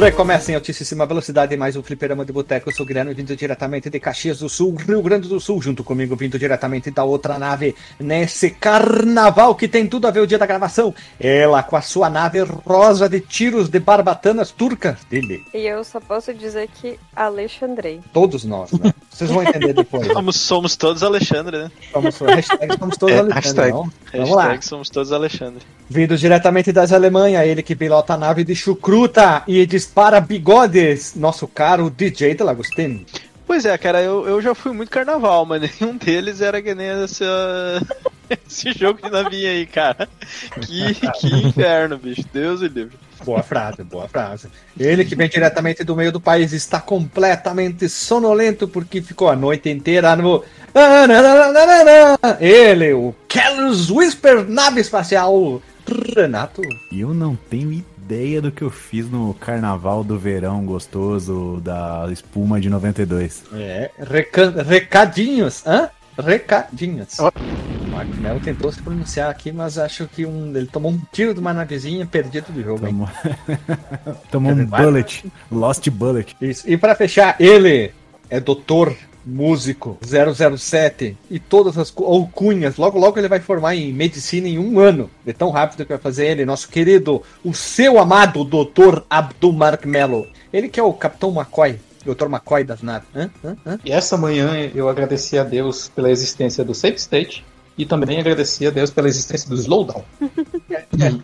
Recomeça em altíssima velocidade mais um fliperama de boteco. Eu sou o Guilherme, vindo diretamente de Caxias do Sul, Rio Grande do Sul, junto comigo, vindo diretamente da outra nave, nesse carnaval que tem tudo a ver o dia da gravação. Ela com a sua nave rosa de tiros de barbatanas turcas dele. E eu só posso dizer que Alexandrei. Todos nós, né? Vocês vão entender depois. né? Somos, somos todos Alexandre, né? Somos, hashtag somos todos É, Alexandre, hashtag. não? Vamos lá. Hashtag somos todos Alexandre. Vindo diretamente das Alemanha, ele que pilota a nave de chucruta e dispara bigodes, nosso caro DJ de Lagostini. Pois é, cara, eu, eu já fui muito carnaval, mas nenhum deles era que nem essa, esse jogo de navinha aí, cara. Que, que inferno, bicho. Deus e livre. Boa frase, boa frase. Ele que vem diretamente do meio do país está completamente sonolento porque ficou a noite inteira no. Ele, o Kellos Whisper, nave espacial, Renato. E eu não tenho ideia do que eu fiz no carnaval do verão gostoso da espuma de 92. É, reca- recadinhos, hã? Recadinhos. O Marco Melo tentou se pronunciar aqui, mas acho que um, ele tomou um tiro de uma navezinha perdido do jogo? Tomou, Tomou um bullet, lost bullet. Isso. E para fechar, ele é doutor músico 007 e todas as cu- alcunhas. Logo, logo ele vai formar em medicina em um ano. É tão rápido que vai fazer ele, nosso querido, o seu amado doutor Abdul Mark Mello. Ele que é o Capitão McCoy, doutor McCoy das naves. Hã? Hã? Hã? E essa manhã eu agradeci a Deus pela existência do Safe State e também agradeci a Deus pela existência do Slowdown.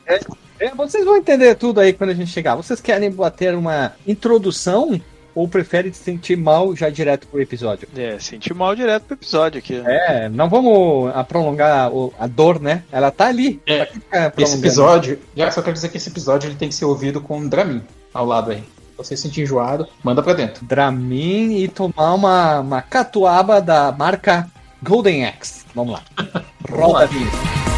É, é, vocês vão entender tudo aí quando a gente chegar. Vocês querem bater uma introdução ou preferem se sentir mal já direto pro episódio? É, senti mal direto pro episódio aqui. É, não vamos a prolongar a dor, né? Ela tá ali. É, Esse episódio, já só quero dizer que esse episódio ele tem que ser ouvido com um Dramin ao lado aí. Se você se sentir enjoado, manda pra dentro. Dramin e tomar uma, uma catuaba da marca Golden Axe. Vamos lá. Roda a vinheta.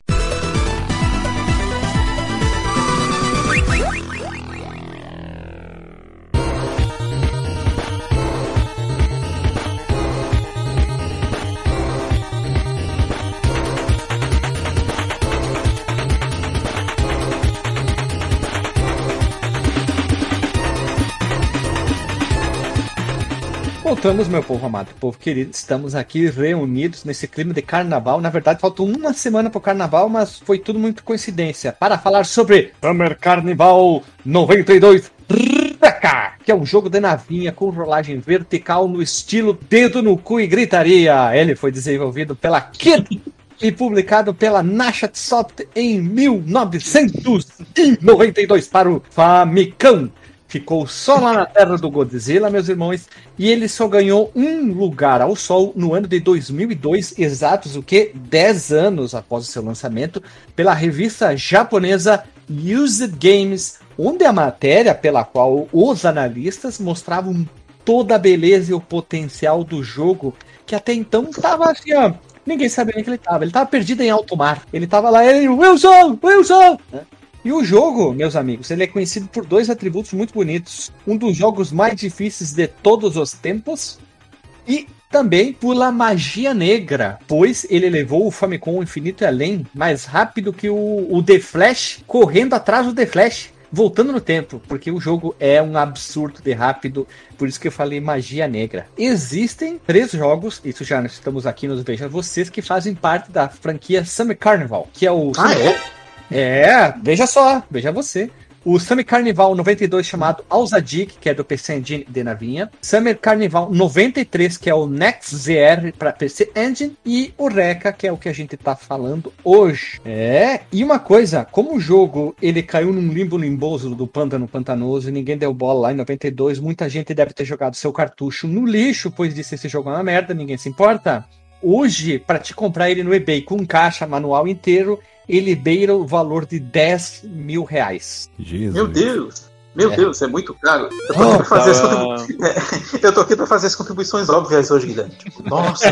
Voltamos, meu povo amado, povo querido. Estamos aqui reunidos nesse clima de carnaval. Na verdade, faltou uma semana pro carnaval, mas foi tudo muito coincidência. Para falar sobre Summer Carnival 92 Reca, que é um jogo de navinha com rolagem vertical no estilo dedo no cu e gritaria. Ele foi desenvolvido pela Kid e publicado pela Nashat Soft em 1992 para o Famicom. Ficou só lá na terra do Godzilla, meus irmãos, e ele só ganhou um lugar ao sol no ano de 2002, exatos o que 10 anos após o seu lançamento, pela revista japonesa Used Games, onde a matéria pela qual os analistas mostravam toda a beleza e o potencial do jogo, que até então estava assim, ó, ninguém sabia onde que ele estava. Ele estava perdido em alto mar. Ele estava lá, ele, Wilson, Wilson! E o jogo, meus amigos, ele é conhecido por dois atributos muito bonitos. Um dos jogos mais difíceis de todos os tempos e também pela magia negra, pois ele levou o Famicom Infinito e Além mais rápido que o, o The Flash, correndo atrás do The Flash, voltando no tempo, porque o jogo é um absurdo de rápido, por isso que eu falei magia negra. Existem três jogos, isso já estamos aqui nos Veja Vocês, que fazem parte da franquia Summer Carnival, que é o... Ah, é? É, veja só, veja você. O Summer Carnival 92 chamado Alzadik, que é do PC Engine de navinha. Summer Carnival 93, que é o Next ZR para PC Engine. E o Reca, que é o que a gente tá falando hoje. É, e uma coisa, como o jogo ele caiu num limbo limboso do pântano pantanoso e ninguém deu bola lá em 92, muita gente deve ter jogado seu cartucho no lixo, pois disse esse jogo é uma merda, ninguém se importa. Hoje, para te comprar ele no eBay com caixa manual inteiro, ele beira o valor de 10 mil reais. Jesus. Meu Deus! Meu É. Deus, é muito caro. Eu tô Oh, aqui pra fazer as tava- contribu- É, Eu tô aqui pra fazer as contribuições óbvias hoje, Guilherme. Tipo, nossa,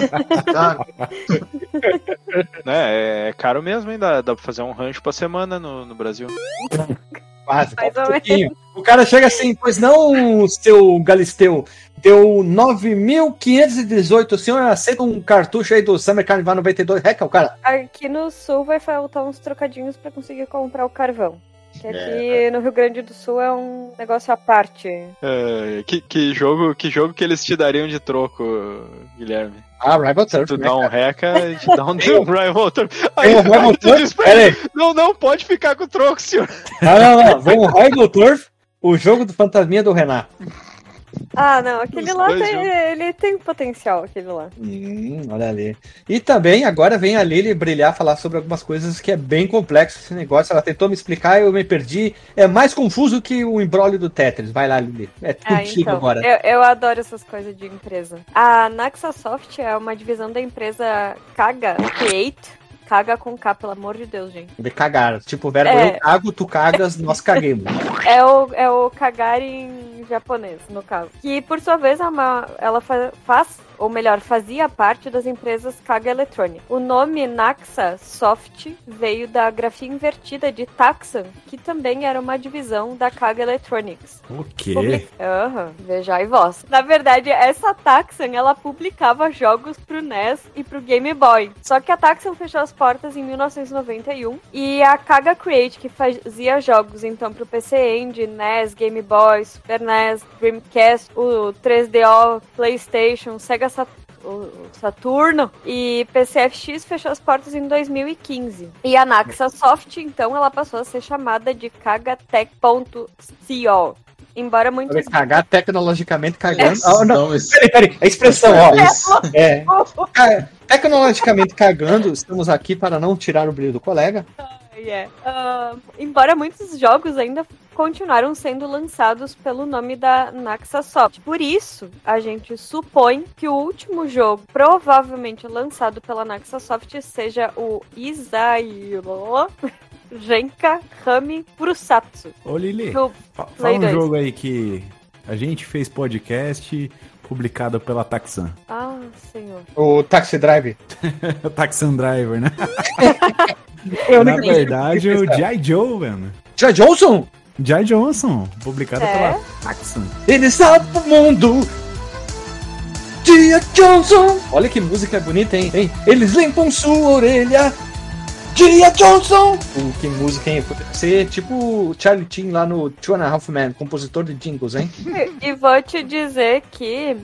caro. Né, é caro mesmo, hein? Dá, dá pra fazer um rancho pra semana no, no Brasil. Quase. Mais ou um pouquinho. O cara chega assim, pois não, seu Galisteu, deu 9.518, o senhor aceita um cartucho aí do Summer Carnival 92? Reca, o cara, Aqui no sul vai faltar uns trocadinhos pra conseguir comprar o carvão. Que aqui no Rio Grande do Sul é um negócio à parte. É, que, que, jogo, que jogo que eles te dariam de troco, Guilherme? Ah, Rival Se Turf, tu né, dá um reca, a gente dá um Rival Turf. Tem um Rival tu Turf? diz pra ele, aí. Não, não, pode ficar com o troco, senhor. Ah, não, não, vem o Rival Turf, o jogo do fantasminha do Renato. Ah, não, aquele Os lá tem, juntos. ele tem potencial, aquele lá. Hum, olha ali. E também agora vem a Lili brilhar, falar sobre algumas coisas que é bem complexo esse negócio. Ela tentou me explicar, eu me perdi. É mais confuso que o embrólio do Tetris. Vai lá, Lili. É Ah, contigo então, agora. eu, eu adoro essas coisas de empresa. A Naxasoft é uma divisão da empresa Kaga Create. Kaga com K, pelo amor de Deus, gente. De cagar. Tipo, verbo É. eu cago, tu cagas, nós caguemos. É o, é o cagar em japonês, no caso. Que, por sua vez, é uma, ela fa- faz, ou melhor, fazia parte das empresas Kaga Electronic. O nome Naxa Soft veio da grafia invertida de Taxan, que também era uma divisão da Kaga Electronics. O quê? Aham, vejai vós. Na verdade, essa Taxan, ela publicava jogos pro NES e pro Game Boy. Só que a Taxan fechou as portas em 1991 e a Kaga Create, que fazia jogos então pro PC Engine, NES, Game Boy, Super NES, Dreamcast, o 3DO, PlayStation, Sega Sat- o Saturno e PCFX fechou as portas em 2015. E a Naxa Soft, então, ela passou a ser chamada de kagatech.co. Embora muitos Vai cagar tecnologicamente cagando. Nossa, Ah, não, não, isso- peraí, peraí. A expressão, ó. É. Ca- Tecnologicamente cagando, estamos aqui para não tirar o brilho do colega. Yeah. Ah, embora muitos jogos ainda continuaram sendo lançados pelo nome da Naxasoft. Por isso, a gente supõe que o último jogo, provavelmente lançado pela Naxasoft, seja o Isairo Genka Rami Furusatsu. Ô, Lili, fala um 2. jogo aí que a gente fez podcast publicado pela Taxan. Ah, senhor. O Taxi Drive. Taxan Driver, né? Eu Na verdade, o G.I. Joe, mano. Já Johnson? G.I. Johnson, publicado É? pela Taxan. Ele salva o mundo. Dia Johnson. Olha que música bonita, hein? hein? Eles limpam sua orelha. Dia Johnson. Uh, que música, hein? Poderia ser tipo o Charlie Chin lá no Two and a Half Men, compositor de jingles, hein? E vou te dizer que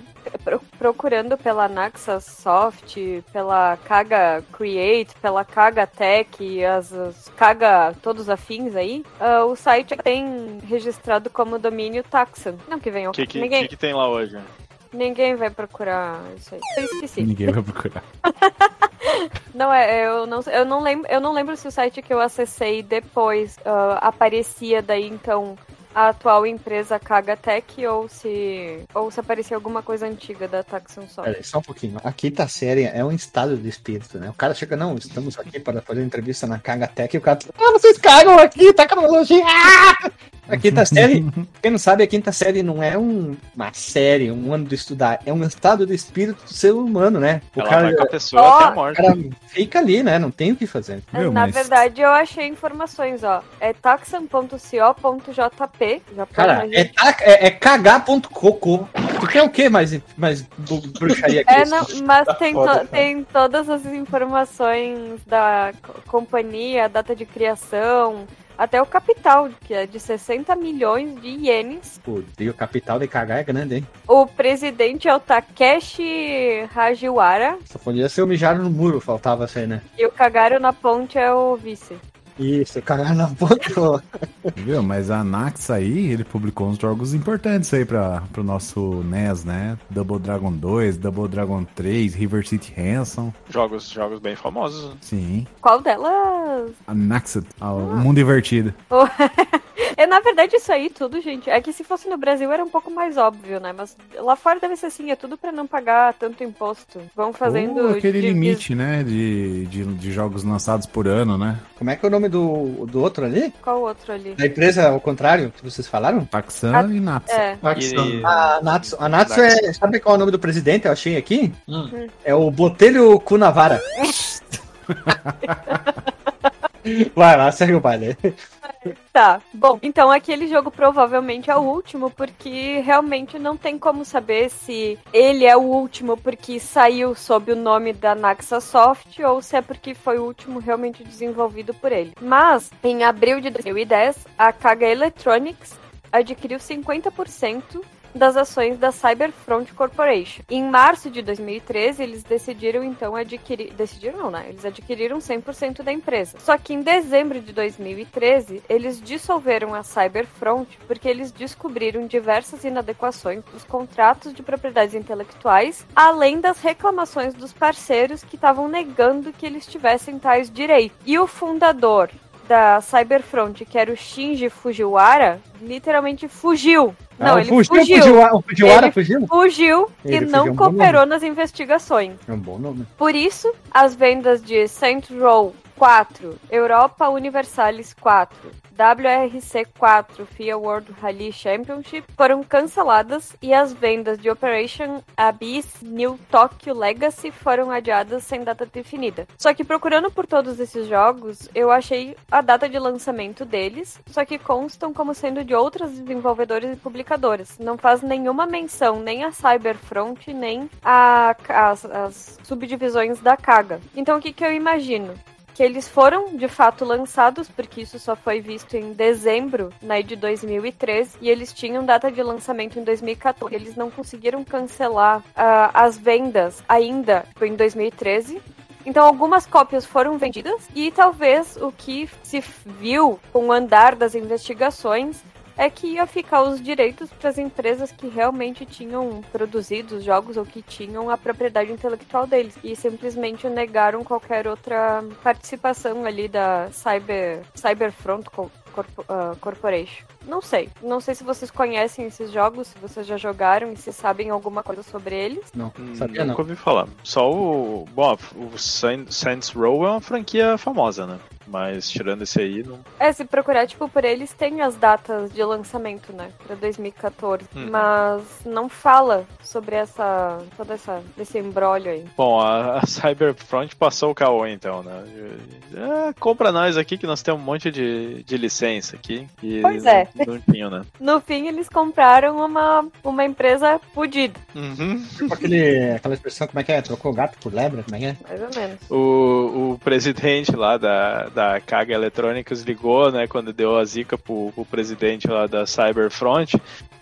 procurando pela Naxa Soft, pela Kaga Create, pela Kaga Tech e as, as Kaga todos afins aí, ah, o site tem registrado como domínio Taxan. Não que venha O que, que, ninguém, que, que tem lá hoje? ninguém vai procurar isso aí. Eu esqueci. Ninguém vai procurar. Não é, eu não, eu não lembro, eu não lembro se o site que eu acessei depois ah, aparecia daí então a atual empresa Kagatech ou se ou se aparecia alguma coisa antiga da Taxon Soft. Peraí, só um pouquinho. A quinta série é um estado de espírito, né? O cara chega, não, estamos aqui para fazer entrevista na Kagatech e o cara, ah, vocês cagam aqui, tecnologia! A quinta série, quem não sabe, a quinta série não é um- uma série, um ano de estudar, é um estado de espírito do ser humano, né? O Ela cara, vai com a pessoa Ó, até a morte. cara fica ali, né? Não tem o que fazer. Meu, Na mas- verdade, eu achei informações, ó. É taxan.co.jp. Já pode Cara, imaginar. é, ta- é, é cagar.coco. Tu quer o que mais, mais bruxaria aqui? É, não, mas tem, to- foda, cara. tem todas as informações da co- companhia, data de criação, até o capital, que é de 60 milhões de ienes. Pô, e o capital de cagar é grande, hein? O presidente é o Takeshi Hajiwara Só podia ser o mijar no muro, faltava aí, né? e o Kagaro na ponte é o vice. Isso, cagar na boca. Viu? Mas a Nax aí, ele publicou uns jogos importantes aí pra, pro nosso NES, né? Double Dragon 2, Double Dragon 3, River City Ransom. Jogos, jogos bem famosos. né? Sim. Qual delas? A Naxat, ah, o mundo invertido. É, na verdade, isso aí tudo, gente, é que se fosse no Brasil era um pouco mais óbvio, né? Mas lá fora deve ser assim, é tudo pra não pagar tanto imposto. Vão fazendo. Ou aquele de- limite, né? De, de, de jogos lançados por ano, né? Como é que é o nome do, do outro ali? Qual outro ali? Da empresa ao contrário, que vocês falaram? Taxan Ah, e Natsu. É. E- A Natsu, a Natsu é. Sabe qual é o nome do presidente? Eu achei aqui. Hum. É o Botelho Cunavara. Vai lá, segue o baile. Tá. Bom, então aquele jogo provavelmente é o último, porque realmente não tem como saber se ele é o último porque saiu sob o nome da Naxasoft ou se é porque foi o último realmente desenvolvido por ele. Mas, em abril de 2010, a Kaga Electronics adquiriu 50% das ações da Cyberfront Corporation. Em março de 2013, eles decidiram então adquirir. Decidiram não, né? Eles adquiriram 100% da empresa. Só que em dezembro de 2013, eles dissolveram a Cyberfront porque eles descobriram diversas inadequações dos contratos de propriedades intelectuais, além das reclamações dos parceiros que estavam negando que eles tivessem tais direitos. E o fundador da Cyberfront, que era o Shinji Fujiwara, literalmente fugiu. Não, Ah, ele fugiu, fugiu. fugiu, o Fujiwara fugiu? Fugiu Ele e fugiu, não é um bom cooperou nas investigações. É um bom nome. Por isso, as vendas de Saint Row 4, Europa Universalis 4, WRC 4, FIA World Rally Championship foram canceladas e as vendas de Operation Abyss New Tokyo Legacy foram adiadas sem data definida. Só que procurando por todos esses jogos, eu achei a data de lançamento deles, só que constam como sendo de outras desenvolvedoras e publicadoras. Não faz nenhuma menção nem a Cyberfront, nem a, as, as subdivisões da Kaga. Então o que, que eu imagino? Que eles foram de fato lançados, porque isso só foi visto em dezembro né, de 2013, e eles tinham data de lançamento em 2014. Eles não conseguiram cancelar ah, as vendas ainda em 2013. Então, algumas cópias foram vendidas, e talvez o que se viu com o andar das investigações é que ia ficar os direitos para as empresas que realmente tinham produzido os jogos ou que tinham a propriedade intelectual deles e simplesmente negaram qualquer outra participação ali da Cyber Cyberfront ah, Corporation. Não sei, não sei se vocês conhecem esses jogos, se vocês já jogaram e se sabem alguma coisa sobre eles. Não, Hum, sabia Nunca não. ouvi falar. Só o. Bom, o Saint- Saints Row é uma franquia famosa, né? Mas tirando esse aí, não. É, se procurar, tipo, por eles, tem as datas de lançamento, né? Pra 2014. Uhum. Mas não fala sobre essa. todo essa, esse embrólio aí. Bom, a, a Cyberfront passou o caô então, né? É, compra nós aqui que nós temos um monte de, de licença aqui. E Pois é. Não, né? No fim, eles compraram uma, uma empresa fodida, Uhum. Tipo aquele, aquela expressão, como é que é? Trocou gato por lebre? Como é que é? mais ou menos. O, o presidente lá da, da Kaga Electronics ligou, né, quando deu a zica pro, pro presidente lá da Cyberfront.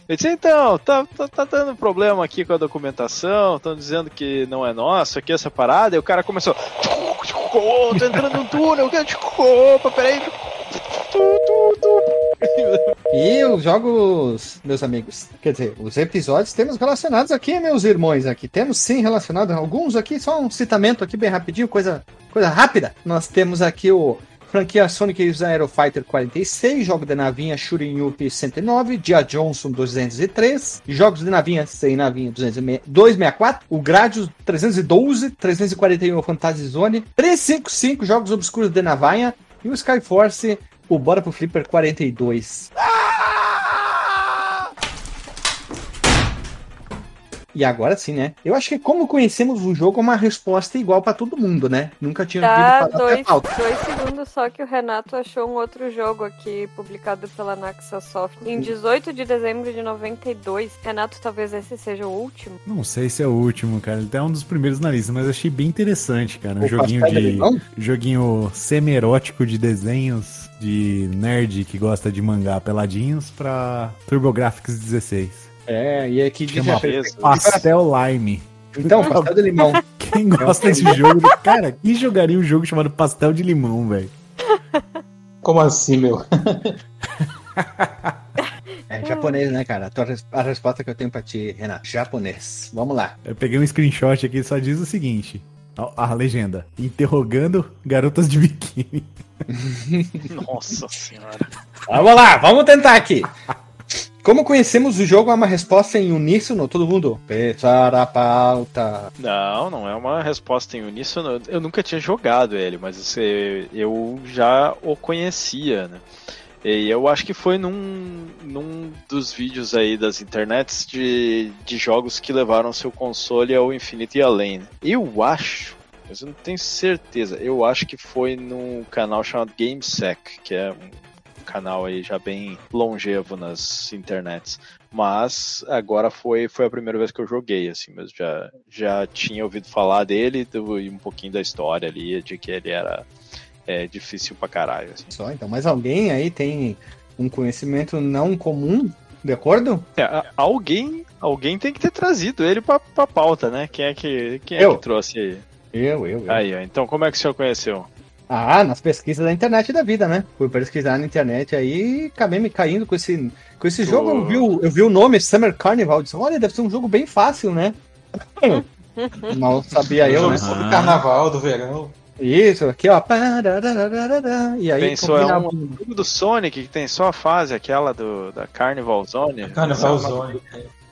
Ele disse, então, tá, tá, tá dando problema aqui com a documentação, estão dizendo que não é nosso aqui essa parada, e o cara começou. Oh, tô entrando num túnel, opa, peraí. E os jogos, meus amigos, quer dizer, os episódios temos relacionados aqui, meus irmãos, aqui. Temos sim relacionado alguns aqui, só um citamento aqui bem rapidinho, coisa, coisa rápida. Nós temos aqui o franquia Sonic Youth Aero Fighter 46, jogo de navinha Shooting Up 109, Dia Johnson 203, jogos de navinha sem navinha 264, o Gradius 312, 341 Fantasy Zone, 355 jogos obscuros de navanha e o Skyforce, o Bora pro Flipper 42. E agora sim, né? Eu acho que como conhecemos o jogo, é uma resposta igual pra todo mundo, né? Nunca tinha Tá, ouvido falar dois, falta. dois segundos só que o Renato achou um outro jogo aqui, publicado pela Naxasoft. Em 18 de dezembro de 92. Renato, talvez esse seja o último. Não sei se é o último, cara. Ele tá um dos primeiros na lista, mas achei bem interessante, cara. Um O joguinho de? Joguinho semi-erótico de desenhos de nerd que gosta de mangá peladinhos pra TurboGrafx 16. É, e aqui diz Chama a-. Pastel Lime. Então, pastel de limão. Quem gosta desse jogo? Cara, quem jogaria um jogo chamado Pastel de Limão, velho? Como assim, meu? É japonês, né, cara? A resposta que eu tenho pra ti, Renato. Japonês. Vamos lá. Eu peguei um screenshot aqui, só diz o seguinte. A, a legenda. Interrogando garotas de biquíni. Nossa senhora. Vamos lá, vamos tentar aqui. Como conhecemos o jogo, é uma resposta em uníssono, todo mundo. Pensar a pauta. Não, não é uma resposta em uníssono. Eu nunca tinha jogado ele, mas eu já o conhecia, né? E eu acho que foi num, num dos vídeos aí das internets de, de jogos que levaram seu console ao infinito e além. né? Eu acho, mas eu não tenho certeza, eu acho que foi num canal chamado GameSec, que é um canal aí já bem longevo nas internets. Mas agora foi, foi a primeira vez que eu joguei, assim, mas já, já tinha ouvido falar dele do- e um pouquinho da história ali, de que ele era é, difícil pra caralho. Assim. Só, então. Mas alguém aí tem um conhecimento não comum, de acordo? É, alguém, alguém tem que ter trazido ele pra, pra pauta, né? Quem é que, quem é Eu. que trouxe aí? Eu, eu, eu. Aí, ó. Então, como é que o senhor conheceu? Ah, nas pesquisas da internet da vida, né? Fui pesquisar na internet aí acabei me caindo com esse, com esse Tu- jogo. Eu vi, o, eu vi o nome Summer Carnival. Disse, olha, deve ser um jogo bem fácil, né? Mal sabia eu, né? Jogo do carnaval, do verão. Isso, aqui, ó. E aí, Pensou, é combinava- um jogo do Sonic que tem só a fase, aquela do, da Carnival Zone. Carnaval Zone.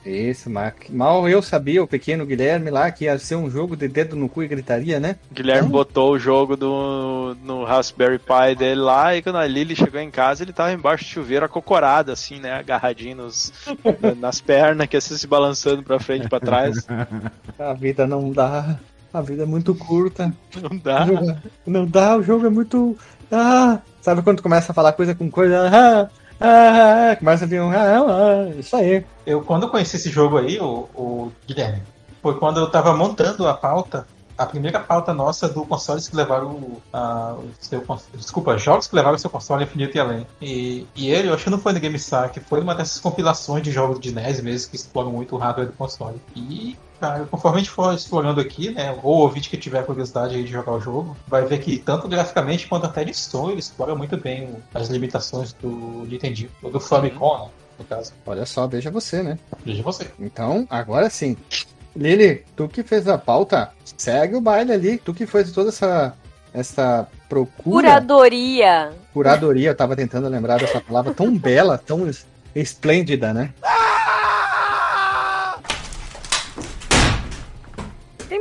Isso, mas mal eu sabia, o pequeno Guilherme lá, que ia ser um jogo de dedo no cu e gritaria, né? Guilherme botou o jogo do, no Raspberry Pi dele lá e quando a Lily chegou em casa ele tava embaixo do chuveiro acocorado, assim, né? Agarradinho nos, nas pernas, que assim se balançando pra frente e pra trás. A vida não dá. A vida é muito curta. Não dá. Não dá, o jogo é muito. Ah, sabe quando começa a falar coisa com coisa? Ah, ah, começa a vir um. Ah, isso aí. Eu, quando eu conheci esse jogo aí, o, o Guilherme, foi quando eu tava montando a pauta, a primeira pauta nossa do consoles que levaram o, a, o seu Desculpa, jogos que levaram o seu console infinito e além. E, e ele, eu acho que não foi no GameStar, foi uma dessas compilações de jogos de NES mesmo que exploram muito o hardware do console. E, cara, conforme a gente for explorando aqui, né, ou o ouvinte que tiver curiosidade aí de jogar o jogo, vai ver que tanto graficamente quanto até de som ele explora muito bem as limitações do Nintendo, ou do Famicom, né, no caso. Olha só, veja você, né? Veja você. Então, agora sim. Lili, tu que fez a pauta, segue o baile ali. Tu que fez toda essa, essa procura, Curadoria. curadoria. Eu tava tentando lembrar dessa palavra tão bela, tão es- esplêndida, né?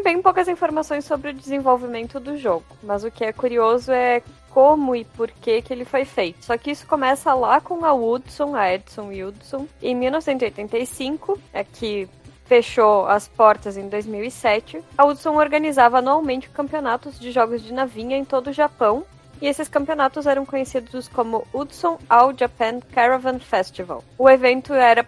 Tem bem poucas informações sobre o desenvolvimento do jogo, mas o que é curioso é como e por que, que ele foi feito. Só que isso começa lá com a Woodson, a Edson Woodson, em 1985, é que fechou as portas em 2007. A Woodson organizava anualmente campeonatos de jogos de navinha em todo o Japão. E esses campeonatos eram conhecidos como Hudson All Japan Caravan Festival. O evento era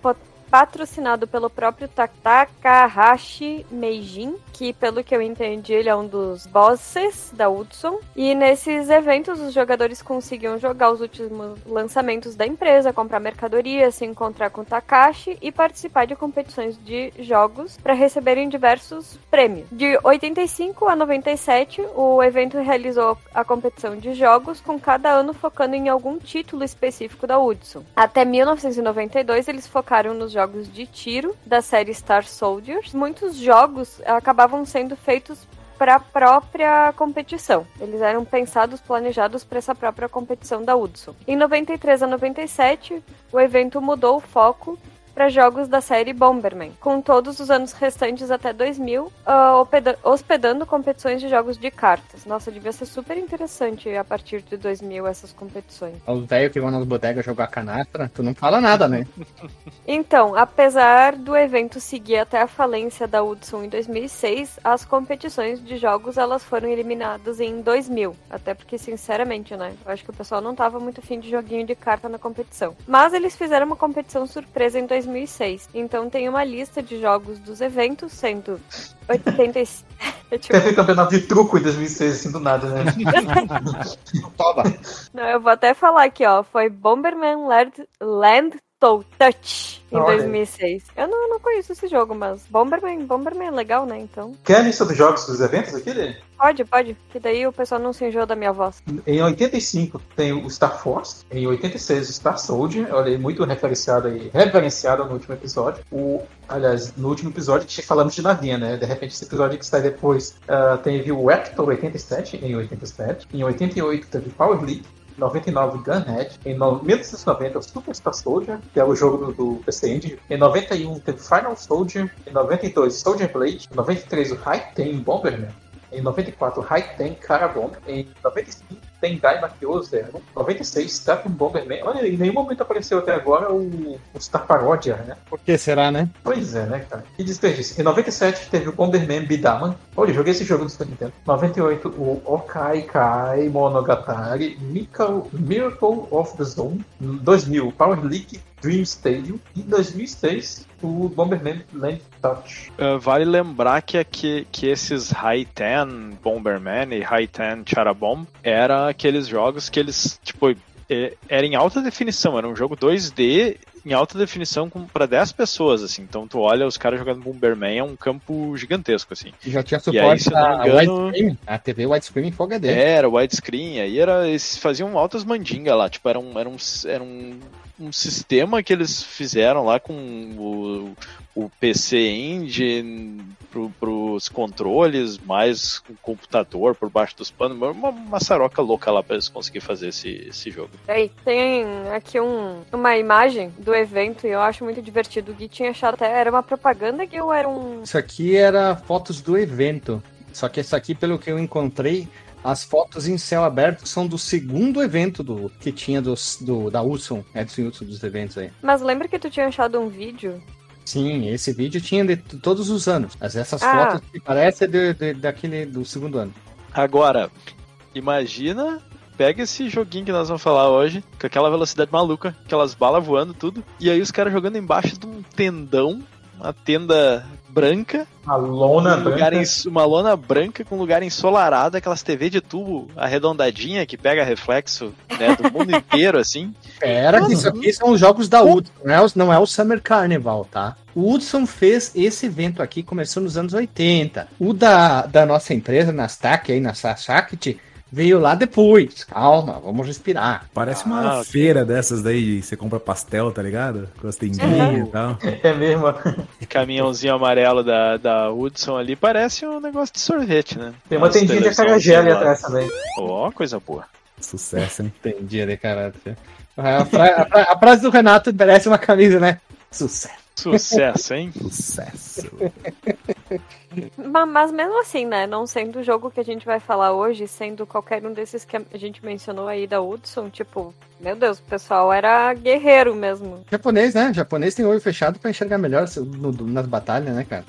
patrocinado pelo próprio Ta- Takahashi Meijin, que pelo que eu entendi ele é um dos bosses da Hudson. E nesses eventos os jogadores conseguiam jogar os últimos lançamentos da empresa, comprar mercadoria, se encontrar com Takashi e participar de competições de jogos para receberem diversos prêmios. De 85 a 97, o evento realizou a competição de jogos, com cada ano focando em algum título específico da Hudson. Até 1992, eles focaram nos jogos de tiro da série Star Soldiers. Muitos jogos acabavam sendo feitos para a própria competição. Eles eram pensados, planejados para essa própria competição da Hudson. Em 93 a 97, o evento mudou o foco para jogos da série Bomberman, com todos os anos restantes até 2000 ah, hospeda- hospedando competições de jogos de cartas. Nossa, devia ser super interessante a partir de 2000 essas competições. Os velhos que vão nas bodegas jogar canastra, tu não fala nada, né? Então, apesar do evento seguir até a falência da Hudson em 2006, as competições de jogos elas foram eliminadas em 2000. Até porque, sinceramente, né? Eu acho que o pessoal não tava muito afim de joguinho de carta na competição. Mas eles fizeram uma competição surpresa em 2006. Então tem uma lista de jogos dos eventos, sendo 85. É tipo, Teve campeonato de truco em 2006, assim, do nada, né? Toma. Não, eu vou até falar aqui, ó. Foi Bomberman Land, Land Touch em Olha aí. 2006. Eu não, não conheço esse jogo, mas Bomberman, Bomberman é legal, né? Então. Quer a lista dos jogos dos eventos aqui, Lê? Pode, pode. Que daí o pessoal não se enjoa da minha voz. Em 85 tem o Star Force, em 86 o Star Soldier, olha aí, muito referenciado aí, referenciado no último episódio. O, aliás, no último episódio que falamos de navinha, né? De repente esse episódio que sai depois ah, teve o Hector 87, em 87. Em 88 teve Power League. 99 Gunhead, em no- 1990 o Super Star Soldier, que é o jogo do, do PC Engine, em 91 teve Final Soldier, em 92 Soldier Blade, em 93 o High Ten Bomberman, em 94 High Ten Carabomb, em 95 tem Daimakyo Zero, 96 Stephen Bomberman, olha, em nenhum momento apareceu até agora o, o Star Parodia, né? Por que será, né? Pois é, né, cara? Que desperdício. Em 97 teve o Bomberman Bidaman. Olha, joguei esse jogo no Super Nintendo. 98 o Okai Kai Monogatari Miracle, Miracle of the Zone. 2000 Power League Dream Stadium. E 2006 o Bomberman Land Touch. Uh, vale lembrar que, que, que esses High Ten Bomberman e High Ten Charabomb eram aqueles jogos que eles, tipo, é, era em alta definição, era um jogo 2D em alta definição com, pra 10 pessoas, assim. Então tu olha os caras jogando Bomberman, é um campo gigantesco, assim. E já tinha E aí, suporte não a engano- widescreen, a TV widescreen em Full HD. Era widescreen, aí era, eles faziam altas mandingas lá, tipo, era um, era um, era um, um sistema que eles fizeram lá com o, o PC Engine pro, pros controles, mais o computador por baixo dos panos, uma maçaroca louca lá pra eles conseguirem fazer esse, esse jogo. Aí, tem aqui um, uma imagem do evento e eu acho muito divertido. O Gui tinha achado até, era uma propaganda que ou era um... Isso aqui era fotos do evento. Só que isso aqui, pelo que eu encontrei, as fotos em céu aberto são do segundo evento do que tinha dos, do, da Hudson, Edson Hudson dos eventos aí. Mas lembra que tu tinha achado um vídeo? Sim, esse vídeo tinha de todos os anos. Mas essas Ah. fotos que parece é de, de- daquele do segundo ano. Agora, imagina, pega esse joguinho que nós vamos falar hoje, com aquela velocidade maluca, aquelas balas voando, tudo, e aí os caras jogando embaixo de um tendão, uma tenda branca, A lona um branca. uma lona branca com lugar ensolarado, aquelas TV de tubo arredondadinha que pega reflexo né, do mundo inteiro, assim. Pera, que isso aqui são os jogos da Hudson, não é, o- não é o Summer Carnival, tá? O Hudson fez esse evento aqui, começou nos anos 80. O da, da nossa empresa, Nasdaq, aí na Sashakt, veio lá depois. Calma, vamos respirar. Parece Ah, uma ok. feira dessas daí, você compra pastel, tá ligado? Com as tendinhas e tal. É mesmo. Caminhãozinho amarelo da, da Hudson ali parece um negócio de sorvete, né? Tem uma tendinha de acarajé ali atrás também. Ó, coisa boa. Sucesso, hein? Entendi de caráter. A, fra- a fra- a frase do Renato merece uma camisa, né? Sucesso. Sucesso, hein? Sucesso. Ma- Mas mesmo assim, né? Não sendo o jogo que a gente vai falar hoje, sendo qualquer um desses que a gente mencionou aí da Hudson, tipo, meu Deus, o pessoal era guerreiro mesmo. Japonês, né? Japonês tem olho fechado pra enxergar melhor nas batalhas, né, cara?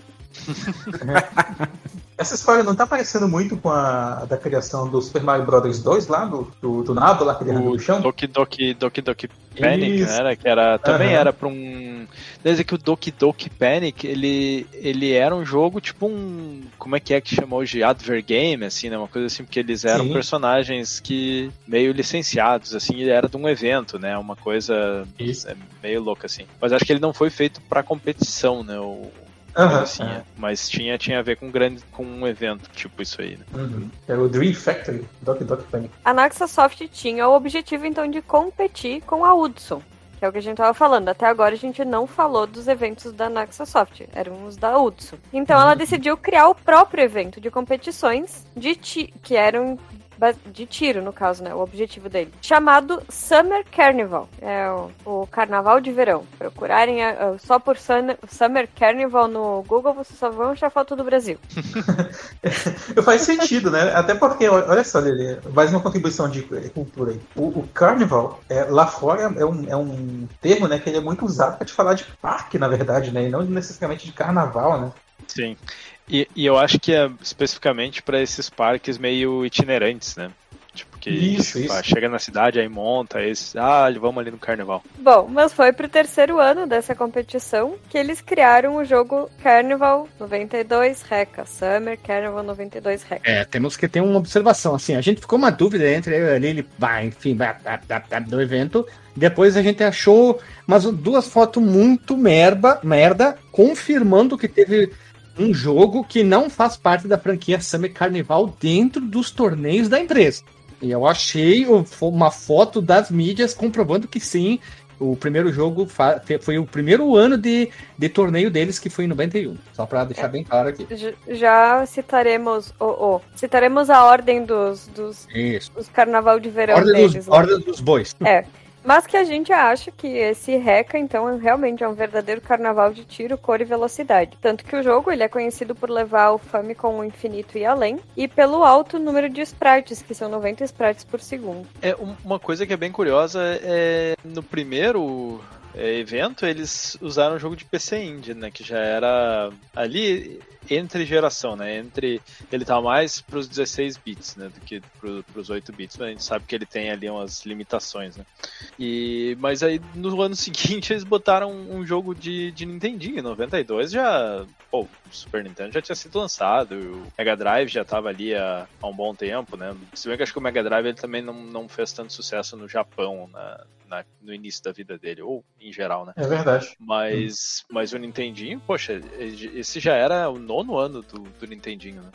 Essa história não tá parecendo muito com a da criação do Super Mario Bros. 2 lá, do, do, do nabo lá que derrubou O no chão? Doki Doki Doki Doki Panic, Isso. né, era, que era também Aham. era pra um, desde que o Doki Doki Panic, ele ele era um jogo tipo um, como é que é que chama hoje, adver game assim, né, uma coisa assim, porque eles eram Sim. personagens que meio licenciados assim, ele era de um evento, né, uma coisa Isso. é, meio louca assim. Mas acho que ele não foi feito pra competição, né, o Coisa assim, é. é. mas tinha tinha a ver com um grande com um evento, tipo isso aí, né? Uhum. Era o Dream Factory, Doc Doc Panic. A Naxasoft tinha o objetivo, então, de competir com a Hudson. Que é o que a gente tava falando. Até agora a gente não falou dos eventos da Naxasoft. Eram os da Hudson. Então ela decidiu criar o próprio evento de competições de ti que eram de tiro, no caso, né? O objetivo dele. Chamado Summer Carnival. É o, o carnaval de verão. Procurarem a- a- só por Sun- Summer Carnival no Google, vocês só vão achar foto do Brasil. Faz sentido, né? Até porque, olha só, Lili, mais uma contribuição de cultura aí. O, o Carnival, é, lá fora, é um, é um termo né, que ele é muito usado para te falar de parque, na verdade, né? E não necessariamente de carnaval, né? Sim. E, e eu acho que é especificamente para esses parques meio itinerantes, né? Tipo, que Isso, pá, isso. chega na cidade, aí monta, aí, ah, vamos ali no carnaval. Bom, mas foi pro terceiro ano dessa competição que eles criaram o jogo Carnival 92 Reca. Summer Carnival 92 Reca. É, temos que ter uma observação, assim, a gente ficou uma dúvida entre eu e ali, ele vai, enfim, do evento, depois a gente achou mas duas fotos muito merda, merda, confirmando que teve um jogo que não faz parte da franquia Summer Carnival dentro dos torneios da empresa. E eu achei uma foto das mídias comprovando que sim, o primeiro jogo foi o primeiro ano de, de torneio deles, que foi em 91. Só pra deixar bem claro aqui. Já citaremos o, o- citaremos a ordem dos, dos, Isso. dos carnaval de verão Ordem deles. dos, lá. ordem dos bois. Mas que a gente acha que esse Reca, então, realmente é um verdadeiro carnaval de tiro, cor e velocidade. Tanto que o jogo ele é conhecido por levar o Famicom infinito e além, e pelo alto número de sprites, que são 90 sprites por segundo. É um- uma coisa que é bem curiosa é no primeiro é, evento eles usaram o jogo de PC Engine, né, que já era ali entre geração, né, entre ele tá mais para os 16 bits, né, do que para os 8 bits, mas a gente sabe que ele tem ali umas limitações, né. E mas aí no ano seguinte eles botaram um jogo de, de Nintendinho, em 92 já, pô, o Super Nintendo já tinha sido lançado, o Mega Drive já tava ali há, há um bom tempo, né? Se bem que acho que o Mega Drive ele também não, não fez tanto sucesso no Japão na, na- no início da vida dele, ou em geral, né? É verdade. Mas, mas o Nintendinho, poxa, esse já era o nono ano do, do Nintendinho, né?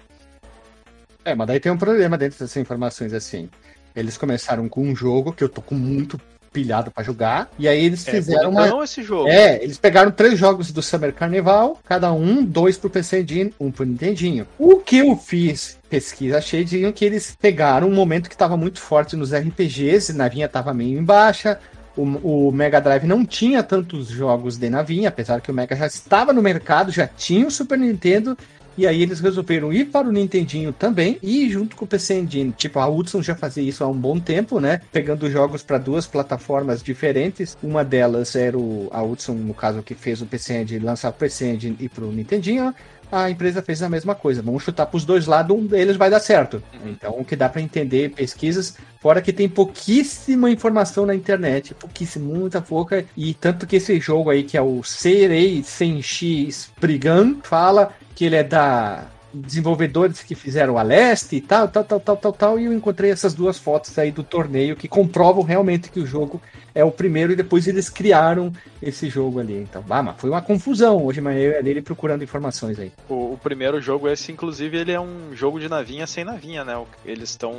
É, mas daí tem um problema dentro dessas informações assim. Eles começaram com um jogo que eu tô com muito pilhado pra jogar, e aí eles É, fizeram uma. bonitão esse jogo. É, eles pegaram três jogos do Summer Carnival, cada um, dois pro PC Engine, um pro Nintendinho. O que eu fiz pesquisa, achei de que eles pegaram um momento que tava muito forte nos RPGs, navinha tava meio em baixa, o, o Mega Drive não tinha tantos jogos de navinha, apesar que o Mega já estava no mercado, já tinha o Super Nintendo, e aí eles resolveram ir para o Nintendinho também e junto com o PC Engine. Tipo, a Hudson já fazia isso há um bom tempo, né? Pegando jogos para duas plataformas diferentes. Uma delas era o, a Hudson, no caso, que fez o PC Engine, lançar o PC Engine e para o Nintendinho. A empresa fez a mesma coisa. Vamos chutar para os dois lados, um deles vai dar certo. Então, o que dá para entender pesquisas, fora que tem pouquíssima informação na internet, pouquíssima, muita pouca, e tanto que esse jogo aí, que é o Serei Senshi Spriggan, fala que ele é da desenvolvedores que fizeram a Leste e tal, tal, tal, tal, tal, tal, e eu encontrei essas duas fotos aí do torneio que comprovam realmente que o jogo é o primeiro e depois eles criaram esse jogo ali. Então, ah, mas foi uma confusão hoje, mas eu e ele procurando informações aí. O, o primeiro jogo, esse, inclusive, ele é um jogo de navinha sem navinha, né? Eles estão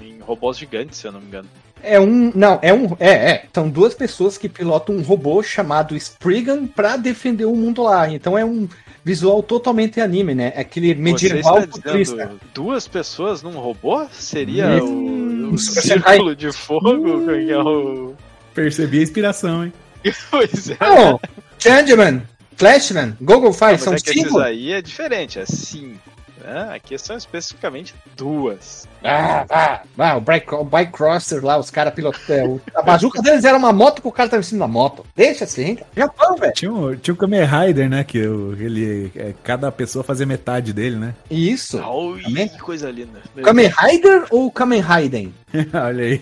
em robôs gigantes, se eu não me engano. É um. Não, é um. É, é. São duas pessoas que pilotam um robô chamado Spriggan pra defender o mundo lá. Então é um visual totalmente anime, né? É aquele medieval Você está futurista. duas pessoas num robô? Seria Hum, o, o Super círculo de fogo? que é o... Percebi a inspiração, hein? Pois é. Não! Changeman, Flashman, Google Fire, Mas são é que esses cinco. aí é diferente, é cinco. Né? Aqui são especificamente duas. Ah, ah, ah, o Bike, o bike Crosser lá, os caras pilotando. A bazuca deles era uma moto que o cara tava em cima da moto. Deixa assim. Japão, velho. Tinha o, tinha o Kamen Rider, né? Que o- ele, é, cada pessoa fazia metade dele, né? Isso. Ai, Também? que coisa linda. Meu Kamen Rider ou Kamen Raiden? Olha aí.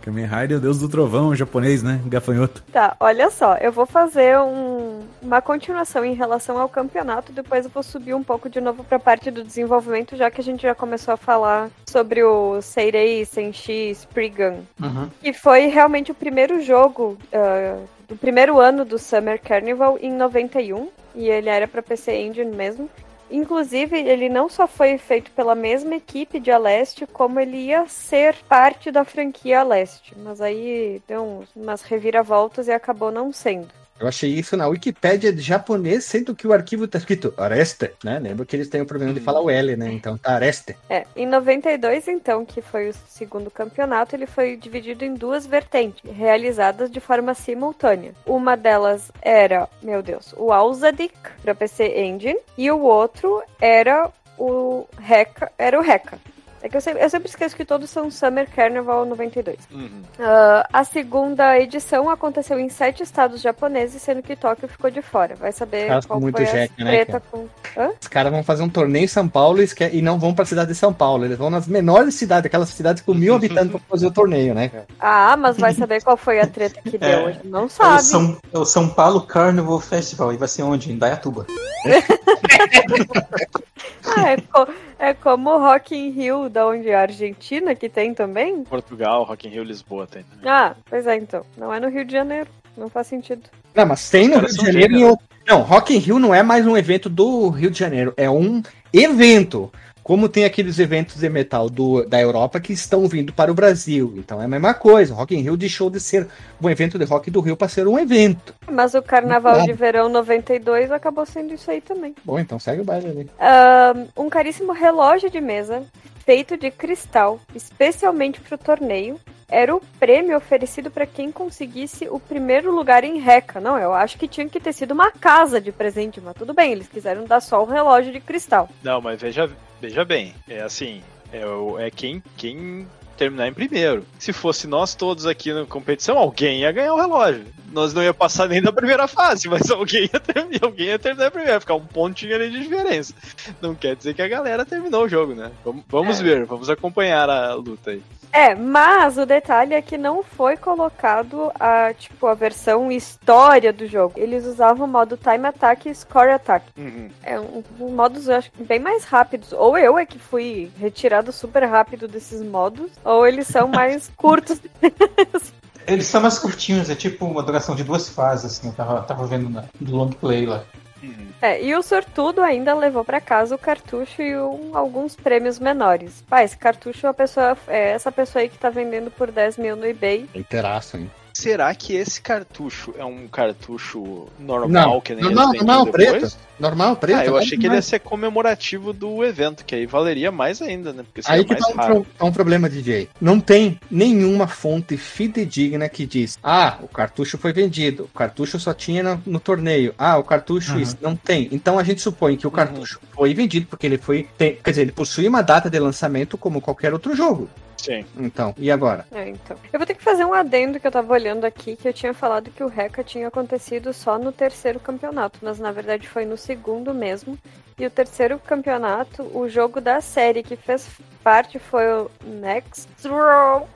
Kamen Rider, o deus do trovão japonês, né? Gafanhoto. Tá, olha só, eu vou fazer um- uma continuação em relação ao campeonato, depois eu vou subir um pouco de novo pra parte do desenvolvimento, já que a gente já começou a falar sobre o Seirei Senshi Spriggan, que foi realmente o primeiro jogo ah, do primeiro ano do Summer Carnival em 91, e ele era pra PC Engine mesmo. Inclusive, ele não só foi feito pela mesma equipe de Aleste, como ele ia ser parte da franquia Aleste. Mas aí deu umas reviravoltas e acabou não sendo. Eu achei isso na Wikipédia de japonês, sendo que o arquivo tá escrito Areste, né? Lembra que eles têm o problema de falar o L, né? Então tá Areste. É, em 92, então, que foi o segundo campeonato, ele foi dividido em duas vertentes, realizadas de forma simultânea. Uma delas era, meu Deus, o Ausadik para PC Engine, e o outro era o Reca, era o Reca. É que eu sempre, eu sempre esqueço que todos são Summer Carnival 92. Uhum. Ah, a segunda edição aconteceu em sete estados japoneses, sendo que Tóquio ficou de fora. Vai saber qual muito foi a jeca, né, treta cara? com... Hã? Os caras vão fazer um torneio em São Paulo e, não vão pra cidade de São Paulo. Eles vão nas menores cidades, aquelas cidades com mil habitantes pra fazer o torneio, né, cara? Ah, mas vai saber qual foi a treta que deu. É. A gente não É o, sabe. São, é o São Paulo Carnival Festival. E vai ser onde? Em Dayatuba. Ah, é, co- é como o Rock in Rio, da onde é a Argentina, que tem também? Portugal, Rock in Rio, Lisboa tem. né? Ah, pois é, então. Não é no Rio de Janeiro. Não faz sentido. Não, mas tem no Rio de Janeiro. e o- Não, Rock in Rio não é mais um evento do Rio de Janeiro. É um evento. Como tem aqueles eventos de metal do, da Europa que estão vindo para o Brasil. Então é a mesma coisa. Rock in Rio deixou de ser um evento de rock do Rio para ser um evento. Mas o Carnaval de Verão 92 acabou sendo isso aí também. Bom, então segue o baile ali. Ahn, um caríssimo relógio de mesa feito de cristal, especialmente para o torneio. Era o prêmio oferecido para quem conseguisse o primeiro lugar em Reca. Não, eu acho que tinha que ter sido uma casa de presente, mas tudo bem, eles quiseram dar só o relógio de cristal. Não, mas veja, veja bem, é assim, é, é quem, quem terminar em primeiro. Se fosse nós todos aqui na competição, alguém ia ganhar o relógio. Nós não ia passar nem da primeira fase, mas alguém ia, ter, alguém ia terminar em primeiro, ia ficar um pontinho ali de diferença. Não quer dizer que a galera terminou o jogo, né? Vamos, vamos ver, vamos acompanhar a luta aí. É, mas o detalhe é que não foi colocado a, tipo, a versão história do jogo. Eles usavam o modo Time Attack e Score Attack. Uhum. É um, um modos, eu acho, que bem mais rápidos. Ou eu é que fui retirado super rápido desses modos, ou eles são mais curtos. Eles são mais curtinhos, é tipo uma duração de duas fases, assim. Eu tava, tava vendo na, do long play lá. É, e o sortudo ainda levou pra casa o cartucho e um- alguns prêmios menores. Pá, esse cartucho, a pessoa, é essa pessoa aí que tá vendendo por 10 mil no eBay. Inteiraço, hein? Será que esse cartucho é um cartucho normal, Não, que nem normal, normal, depois? preto. Normal, preto. Ah, eu achei que ele ia ser comemorativo do evento, que aí valeria mais ainda, né? Porque Aí que mais tá um, raro. pro- tá um problema, DJ. Não tem nenhuma fonte fidedigna que diz: ah, o cartucho foi vendido, o cartucho só tinha no, no torneio, ah, o cartucho Uhum. isso. Não tem. Então a gente supõe que o Uhum. cartucho foi vendido porque ele foi. tem- quer dizer, ele possui uma data de lançamento como qualquer outro jogo. Sim. Então, e agora? É, então. Eu vou ter que fazer um adendo que eu tava olhando aqui, que eu tinha falado que o Reca tinha acontecido só no terceiro campeonato, mas na verdade foi no segundo mesmo. E o terceiro campeonato, o jogo da série que fez parte foi o Next Row.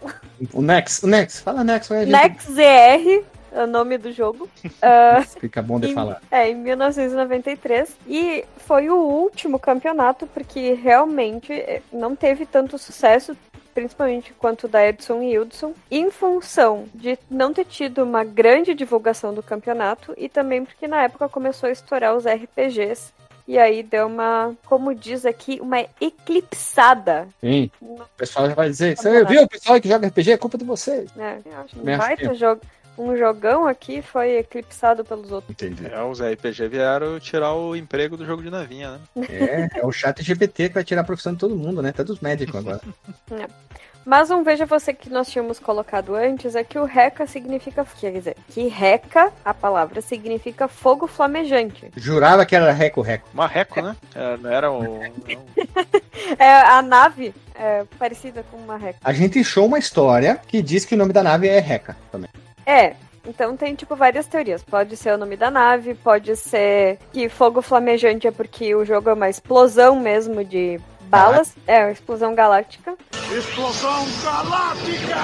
O Nex, o Nex, fala Nex, aí a gente Next ZR, é o nome do jogo. Ah, fica bom de em, falar. É, em 1993. E foi o último campeonato, porque realmente eh, não teve tanto sucesso, principalmente quanto da Edson e Hildson, em função de não ter tido uma grande divulgação do campeonato e também porque na época começou a estourar os RPGs. E aí deu uma, como diz aqui, uma eclipsada. Sim, o pessoal já vai dizer: você viu, o pessoal que joga RPG é culpa de vocês. né? Eu acho Um, baita jogo, um jogão aqui foi eclipsado pelos outros. Entendi. É, os RPG vieram tirar o emprego do jogo de navinha, né? É, é o chat GPT que vai tirar a profissão de todo mundo, né? Até dos médicos agora. Mas um veja você que nós tínhamos colocado antes é que o reca significa. Quer dizer, que reca, a palavra, significa fogo flamejante. Jurava que era reco-reco. Marreco, né? É, não era o. É a nave é parecida com uma reca. A gente achou uma história que diz que o nome da nave é Reca também. É. Então tem tipo várias teorias. Pode ser o nome da nave, pode ser que fogo flamejante é porque o jogo é uma explosão mesmo de balas. É, uma explosão galáctica. Explosão galáctica!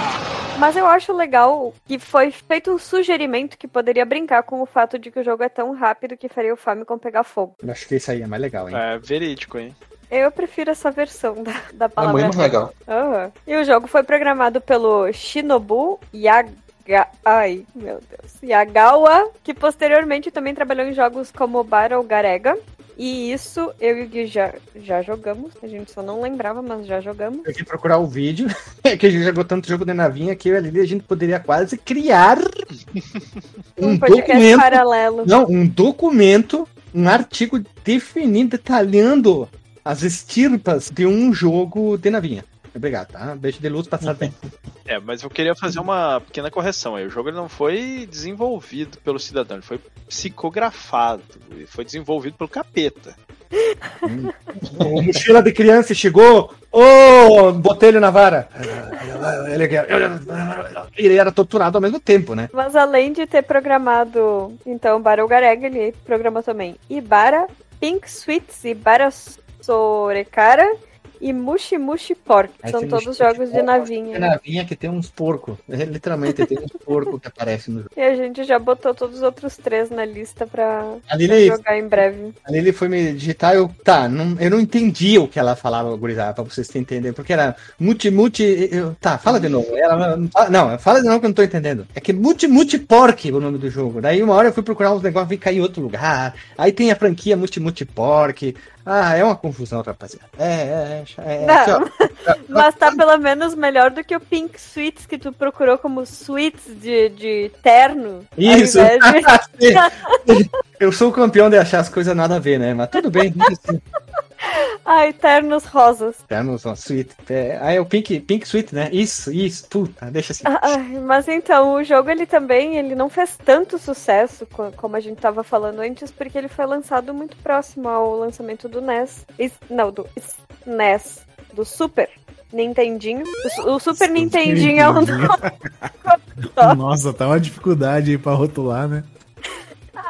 Mas eu acho legal que foi feito um sugerimento que poderia brincar com o fato de que o jogo é tão rápido que faria o Famicom pegar fogo. Eu acho que isso aí é mais legal, hein? É verídico, hein? Eu prefiro essa versão da, da É palavra. muito legal. Aham. E o jogo foi programado pelo Shinobu Yaga... Ai, meu Deus. Yagawa, que posteriormente também trabalhou em jogos como Battle Garega. E isso eu e o Gui já, já jogamos. A gente só não lembrava, mas já jogamos. Eu fui procurar o vídeo, é que a gente jogou tanto jogo de navinha que eu e a gente poderia quase criar um, Um podcast documento. paralelo. Não, um documento, um artigo definindo, detalhando as estirpas de um jogo de navinha. Obrigado, tá? Beijo de luz passado bem. É, mas eu queria fazer uma pequena correção aí. O jogo ele não foi desenvolvido pelo cidadão, ele foi psicografado. Ele foi desenvolvido pelo capeta. O mochila de criança chegou Ô, botelho na vara. Ele, ele era torturado ao mesmo tempo, né? Mas além de ter programado, então, Bara Ugareg, ele programou também Ibara, Pink Sweets, Ibara Sorekara e Mushi Mushi Pork. São todos Mushi jogos Mushi de navinha. É navinha que tem uns porcos. É, literalmente, tem uns porcos que aparecem no jogo. E a gente já botou todos os outros três na lista pra, A pra Lili, jogar em breve. a Lili foi me digitar, eu, tá, não, eu não entendi o que ela falava, gurizada, pra vocês entenderem, porque era multi, multi, eu, tá, fala de novo. Ela, não, fala de novo que eu não tô entendendo. É que multi, multi pork o nome do jogo. Daí uma hora eu fui procurar uns negócios, vi cair em outro lugar. Aí tem a franquia multi, multi pork. Ah, é uma confusão, rapaziada. É, é, é. é Não. aqui, ó. Mas tá pelo menos melhor do que o Pink Sweets que tu procurou como sweets de, de terno. Isso. de- Eu sou o campeão de achar as coisas nada a ver, né? Mas tudo bem. Isso. Ai, ternos rosas. Uma suíte. É, ah, é o Pink, Pink Suite, né? Isso, isso. Puta, deixa assim. Ai, mas então, o jogo ele também ele não fez tanto sucesso co- como a gente tava falando antes, porque ele foi lançado muito próximo ao lançamento do NES. Es- Não, do NES. Do Super Nintendinho. O, su- o Super Nintendinho é um. Nossa, tá uma dificuldade aí pra rotular, né?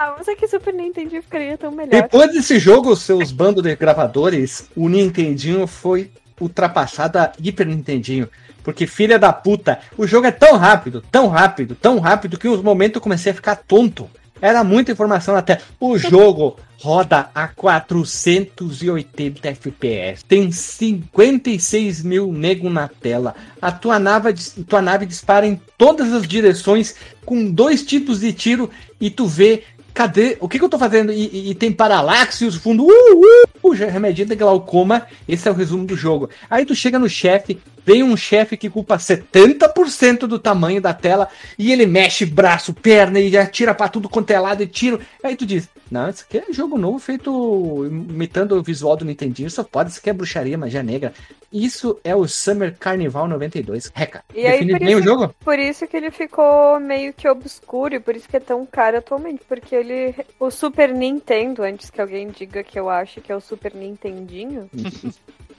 Ah, mas é que Super Nintendinho ficaria tão melhor. Depois desse jogo, seus bandos de gravadores, o Nintendinho foi ultrapassado a Hyper Nintendinho. Porque, filha da puta, o jogo é tão rápido, tão rápido, tão rápido que uns momentos eu comecei a ficar tonto. Era muita informação até. O jogo roda a 480 FPS. Tem 56 mil nego na tela. A tua nave, tua nave dispara em todas as direções com dois tipos de tiro e tu vê. Cadê? O que, que eu tô fazendo? E, e- e tem paralaxe, fundo. Uh, uh, uh, já- remedinho de glaucoma. Esse é o resumo do jogo. Aí tu chega no chefe, vem um chefe que culpa 70% do tamanho da tela e ele mexe braço, perna e atira pra tudo quanto é lado e tiro. Aí tu diz: Não, isso aqui é jogo novo feito imitando o visual do Nintendinho. Só pode, isso aqui é bruxaria, magia negra. Isso é o Summer Carnival 92. Reca, E aí, define bem o isso- jogo? Por isso que ele ficou meio que obscuro e por isso que é tão caro atualmente. Porque ele. O Super Nintendo, antes que alguém diga que eu acho que é o Super Nintendinho.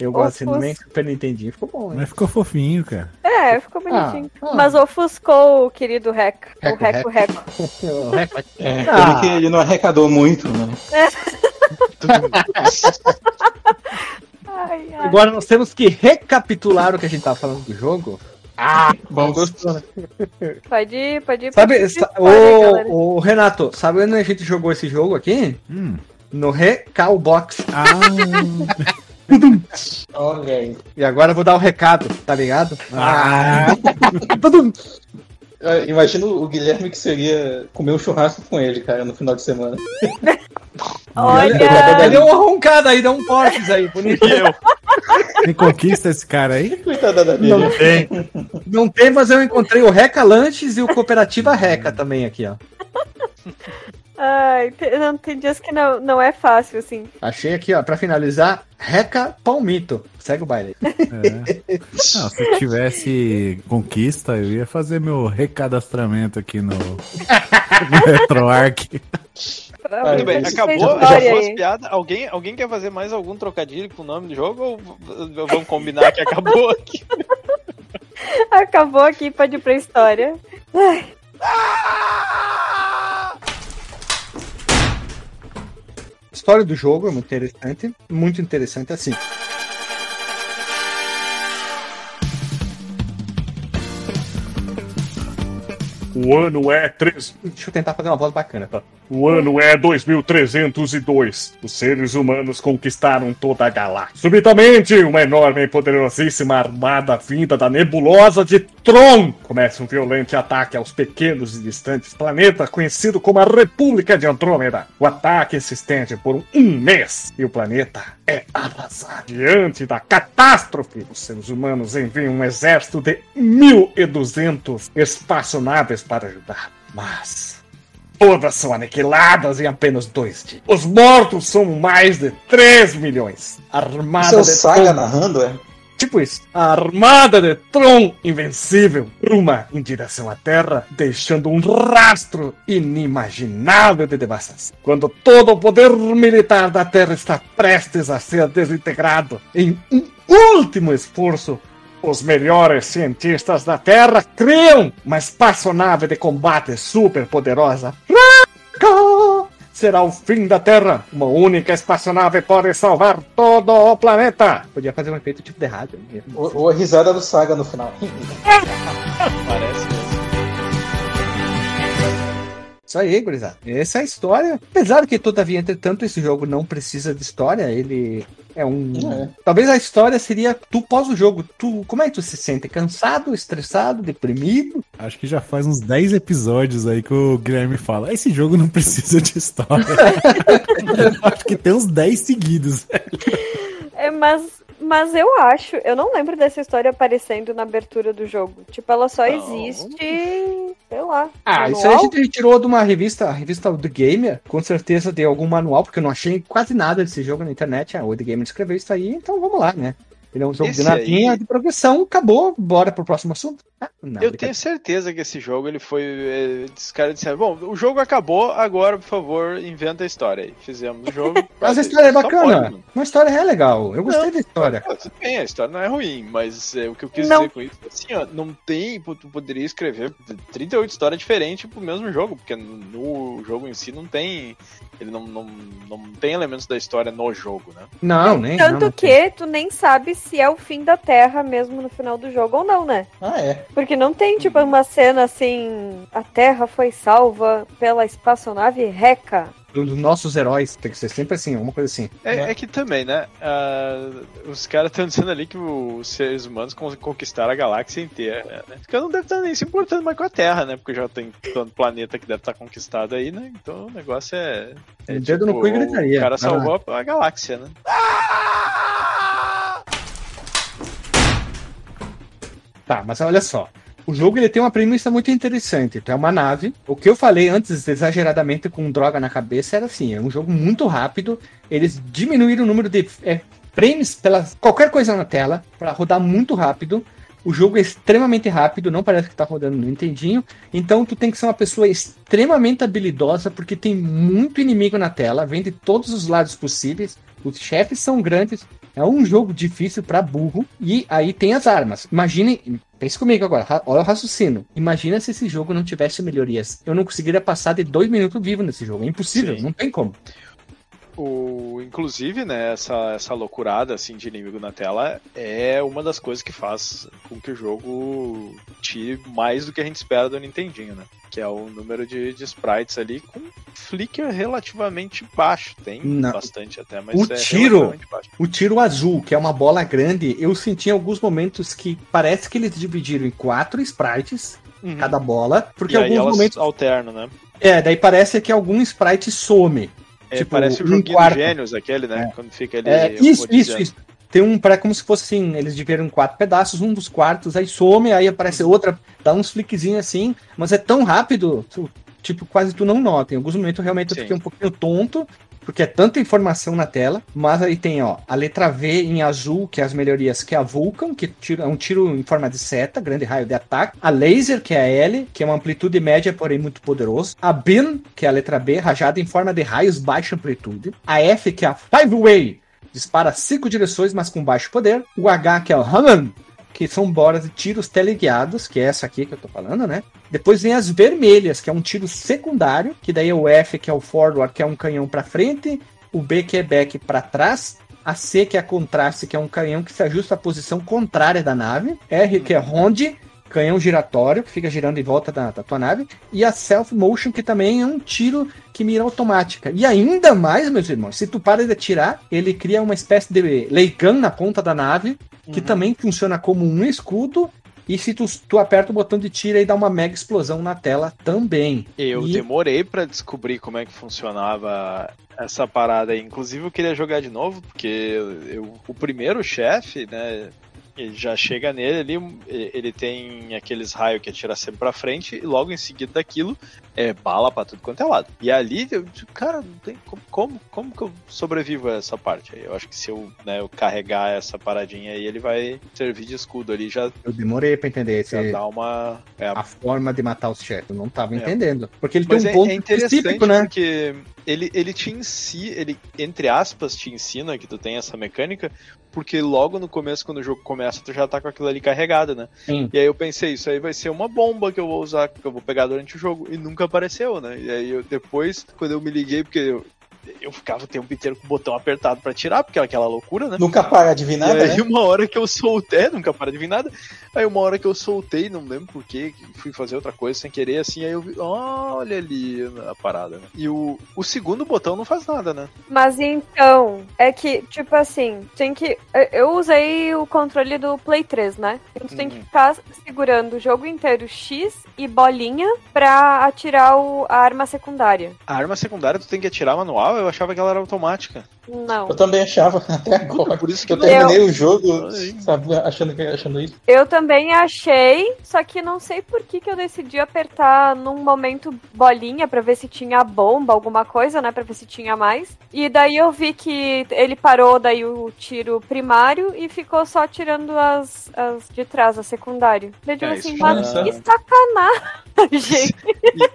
Eu gosto assim, Ofus- também. Super Nintendinho ficou bom, né? Mas ficou fofinho, cara. É, ficou bonitinho. Ah, ah. Mas ofuscou o querido Rec. O Reco, Reco Reco. Reca. É, Ah. pelo que ele não arrecadou muito, né? Ai, ai. Agora nós temos que recapitular o que a gente tava falando do jogo. Ah, Bom, gostou, né? Pode ir, pode ir. Sabe, sa- ô, ô, Renato, sabe onde a gente jogou esse jogo aqui? Hum. No Recalbox. Ah, E agora eu vou dar o recado, tá ligado? ah. Imagino o Guilherme que seria comer um churrasco com ele, cara, no final de semana. Olha, Ele deu uma roncada aí, deu um portes aí, bonito. Eu? Quem conquista esse cara aí? Coitada da Não tem. Não tem, mas eu encontrei o Reca Lanches e o Cooperativa Reca também aqui, ó. Ai, tem, não, tem dias que não, não é fácil, assim. Achei aqui, ó, pra finalizar, Reca Palmito. Segue o baile. É. Não, se eu tivesse conquista, eu ia fazer meu recadastramento aqui no, no RetroArch. Bem, acabou, já foi as piadas. Alguém, alguém quer fazer mais algum trocadilho com o nome do jogo ou vamos combinar que acabou aqui? Acabou aqui, pode ir pra história. A história do jogo é muito interessante. Muito interessante assim. O ano é 3. Deixa eu tentar fazer uma voz bacana, tá? O ano é 2302. Os seres humanos conquistaram toda a galáxia. Subitamente, uma enorme e poderosíssima armada vinda da nebulosa de Tron começa um violento ataque aos pequenos e distantes planetas conhecido como a República de Andrômeda. O ataque se estende por um mês e o planeta é arrasado. Diante da catástrofe, os seres humanos enviam um exército de 1.200 espaçonaves para ajudar. Mas Todas são aniquiladas em apenas dois dias. Os mortos são mais de 3 milhões. A Armada Isso é de Saga Tron- narrando, é? Tipo isso. A armada de Tron invencível ruma em direção à Terra, deixando um rastro inimaginável de devastação. Quando todo o poder militar da Terra está prestes a ser desintegrado em um último esforço, os melhores cientistas da Terra criam uma espaçonave de combate super poderosa. Será o fim da Terra. Uma única espaçonave pode salvar todo o planeta. Podia fazer um efeito tipo de rádio. ou a risada do Saga no final. Parece Isso aí, gurizada. Essa é a história. Apesar que, todavia, entretanto, esse jogo não precisa de história. Ele é um. É. Talvez a história seria tu pós o jogo. Tu, como é que tu se sente? Cansado, estressado, deprimido? Acho que já faz uns 10 episódios aí que o Guilherme fala: esse jogo não precisa de história. Acho que tem uns 10 seguidos. É, mas, mas eu acho, eu não lembro dessa história aparecendo na abertura do jogo. Tipo, ela só Não. existe, sei lá. Ah, isso aí a manual? gente tirou de uma revista, a revista The Gamer. Com certeza de algum manual, porque eu não achei quase nada desse jogo na internet. Ah, o The Gamer escreveu isso aí, então vamos lá, né? Ele é um jogo Esse de navinha, aí- de progressão, acabou, bora pro próximo assunto. Não, Eu tenho certeza que esse jogo ele foi. eh, Os caras disseram: Bom, o jogo acabou, agora, por favor, inventa a história aí. Fizemos o jogo. Mas a história é bacana. pode, mano. Uma história é legal. Eu gostei da história. Tudo bem, a história não é ruim, mas é, o que eu quis Não. dizer com isso é assim, ó, não tem, tu poderia escrever 38 histórias diferentes pro mesmo jogo, porque no jogo em si não tem, ele não, não, não tem elementos da história no jogo, né? Não, nem. Tanto não, não que tu nem sabe se é o fim da Terra mesmo no final do jogo ou não, né? Ah, é. Porque não tem, tipo, uma cena assim. A Terra foi salva pela espaçonave Reca. Um dos nossos heróis. Tem que ser sempre assim, uma coisa assim. É, Né? é que também, né? ah, os caras estão dizendo ali que os seres humanos con- conquistaram a galáxia inteira, né? Porque não deve estar nem se importando mais com a Terra, né? Porque já tem tanto planeta que deve estar conquistado aí, né? Então o negócio é. é Dedo no cu e gritaria. O cara salvou a, a galáxia, né? Tá, mas olha só. O jogo ele tem uma premissa muito interessante. Então, é uma nave. O que eu falei antes, exageradamente com droga na cabeça, era assim: é um jogo muito rápido. Eles diminuíram o número de é, frames pela qualquer coisa na tela para rodar muito rápido. O jogo é extremamente rápido, não parece que tá rodando no Nintendinho. Então tu tem que ser uma pessoa extremamente habilidosa, porque tem muito inimigo na tela, vem de todos os lados possíveis. Os chefes são grandes. É um jogo difícil para burro. E aí tem as armas. Imagine, pense comigo agora, ra- olha o raciocínio. Imagina se esse jogo não tivesse melhorias. Eu não conseguiria passar de dois minutos vivo nesse jogo. É impossível, Sim. não tem como. O, inclusive, né, essa, essa loucurada assim, de inimigo na tela é uma das coisas que faz com que o jogo tire mais do que a gente espera do Nintendinho, né? Que é o número de, de sprites ali com flicker relativamente baixo. Tem Não. bastante até, mas O é tiro- relativamente baixo. O tiro azul, que é uma bola grande, eu senti em alguns momentos que parece que eles dividiram em quatro sprites Uhum. cada bola, porque e alguns momentos. alternam, né? É, daí parece que algum sprite some. É, Tipo, parece o um joguinho quarto. do Gênios, aquele, né? Quando fica ali. É, isso, isso, isso. Tem um, para como se fosse assim, eles dividiram em quatro pedaços, um dos quartos, aí some, aí aparece outra, dá uns flickzinhos assim, mas é tão rápido, tu- tipo, quase tu não nota. Em alguns momentos realmente eu Sim. fiquei um pouquinho tonto, porque é tanta informação na tela, mas aí tem, ó, a letra V em azul, que é as melhorias, que é a Vulcan, que tira, é um tiro em forma de seta, grande raio de ataque. A Laser, que é a L, que é uma amplitude média, porém muito poderoso. A Bin, que é a letra B, rajada em forma de raios baixa amplitude. A F, que é a Five Way, dispara cinco direções, mas com baixo poder. O H, que é o Hammond, que são bolas de tiros teleguiados, que é essa aqui que eu tô falando, né? Depois vem as vermelhas, que é um tiro secundário, que daí é o F, que é o forward, que é um canhão para frente, o B, que é back para trás, a C, que é a contraste, que é um canhão que se ajusta à posição contrária da nave, R, que é ronde, canhão giratório, que fica girando em volta da, da tua nave, e a Self Motion, que também é um tiro que mira automática. E ainda mais, meus irmãos, se tu para de atirar, ele cria uma espécie de Leican na ponta da nave, que Uhum. também funciona como um escudo, e se tu, tu aperta o botão de tiro e dá uma mega explosão na tela também. Eu E- demorei pra descobrir como é que funcionava essa parada aí. Inclusive eu queria jogar de novo, porque eu, o primeiro chefe, né? Ele já chega nele ali, ele tem aqueles raios que atira sempre pra frente, e logo em seguida daquilo é bala pra tudo quanto é lado. E ali, eu, cara, não tem como, como, como que eu sobrevivo a essa parte aí? Eu acho que se eu, né, eu carregar essa paradinha aí, ele vai servir de escudo ali, já, Eu demorei pra entender esse, dá uma. É, a forma de matar os chefes. Eu não tava É. entendendo. Porque ele Mas tem é, um ponto é interessante específico, né? porque ele, ele te ensina, ele, entre aspas, te ensina que tu tem essa mecânica, porque logo no começo, quando o jogo começa, tu já tá com aquilo ali carregado, né? Sim. E aí eu pensei, isso aí vai ser uma bomba que eu vou usar, que eu vou pegar durante o jogo. E nunca apareceu, né? E aí eu, depois, quando eu me liguei, porque eu, eu ficava o tempo inteiro com o botão apertado pra tirar, porque era aquela loucura, né? Nunca para de vir nada, e aí, né? uma hora que eu soltei, nunca para de vir nada. Aí, uma hora que eu soltei, não lembro porquê, fui fazer outra coisa sem querer, assim, aí eu vi, olha ali a parada, né? E o, o segundo botão não faz nada, né? Mas então, é que, tipo assim, tem que. eu- usei o controle do Play 3, né? Então tu tem que Uhum. ficar segurando o jogo inteiro X e bolinha pra atirar o- a arma secundária. A arma secundária tu tem que atirar manual, eu achava que ela era automática. Não. Eu também achava, até agora. Por isso que Eu terminei o jogo, sabe, achando, que, achando isso. Eu também achei, só que não sei por que, que eu decidi apertar num momento bolinha pra ver se tinha bomba, alguma coisa, né? Pra ver se tinha mais. E daí eu vi que ele parou daí o tiro primário e ficou só tirando as, as de trás, a secundário. Daí eu digo É, assim, mas já- que sacanagem. E, e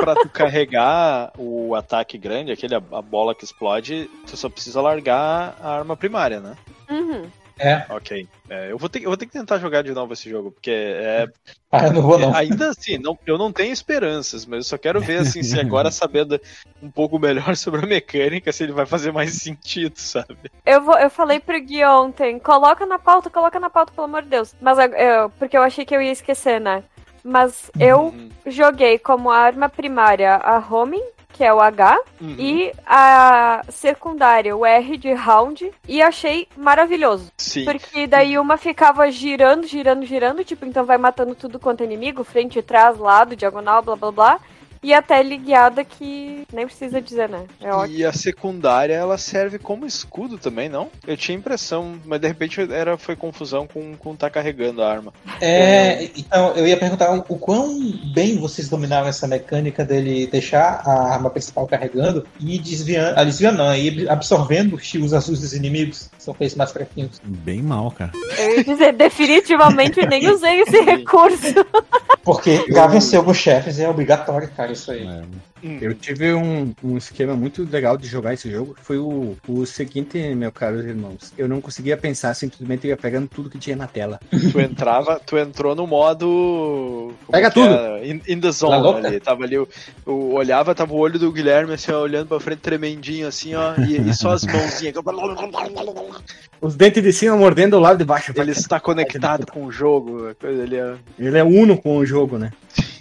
pra tu carregar o ataque grande, aquele a, a bola que explode, tu só precisa largar a arma primária, né? Uhum. É. Ok. É, eu, vou ter, eu vou ter que tentar jogar de novo esse jogo, porque é, Ah, eu não vou não. é- ainda assim, não, eu não tenho esperanças, mas eu só quero ver assim, se agora sabendo um pouco melhor sobre a mecânica, se ele vai fazer mais sentido, sabe? Eu, vou, eu falei pro Gui ontem, coloca na pauta, coloca na pauta, pelo amor de Deus. Mas eu- eu- porque eu achei que eu ia esquecer, né? Mas eu Uhum. joguei como arma primária a homing, que é o H, Uhum. e a secundária, o R de round, e achei maravilhoso. Sim. Porque daí uma ficava girando, girando, girando, tipo, então vai matando tudo quanto é inimigo, frente, trás, lado, diagonal, blá blá blá. E até guiada que nem precisa dizer, né? É ótimo. E a secundária ela serve como escudo também, não? Eu tinha impressão, mas de repente era, foi confusão com, com tá carregando a arma. É, então, eu ia perguntar o quão bem vocês dominaram essa mecânica dele deixar a arma principal carregando e desviando, ah, desviando não, e absorvendo os tiros azuis dos inimigos, são feitos mais fraquinhos. Bem mal, cara. Eu ia dizer, definitivamente nem usei esse recurso. Porque pra vencer alguns chefes é obrigatório, cara, isso aí. É. Eu tive um, um esquema muito legal de jogar esse jogo. Foi o, o seguinte, meus caros irmãos. Eu não conseguia pensar, simplesmente ia pegando tudo que tinha na tela. Tu entrava, tu entrou no modo. como Pega que tudo. é? In, in the zone louca. ali. Tava ali, eu, eu olhava, tava o olho do Guilherme assim, ó, olhando pra frente, tremendinho assim, ó, e, e só as mãozinhas. Os dentes de cima mordendo o lado de baixo. Ele está conectado com o jogo, coisa ali, ó. Ele é uno com o jogo, né?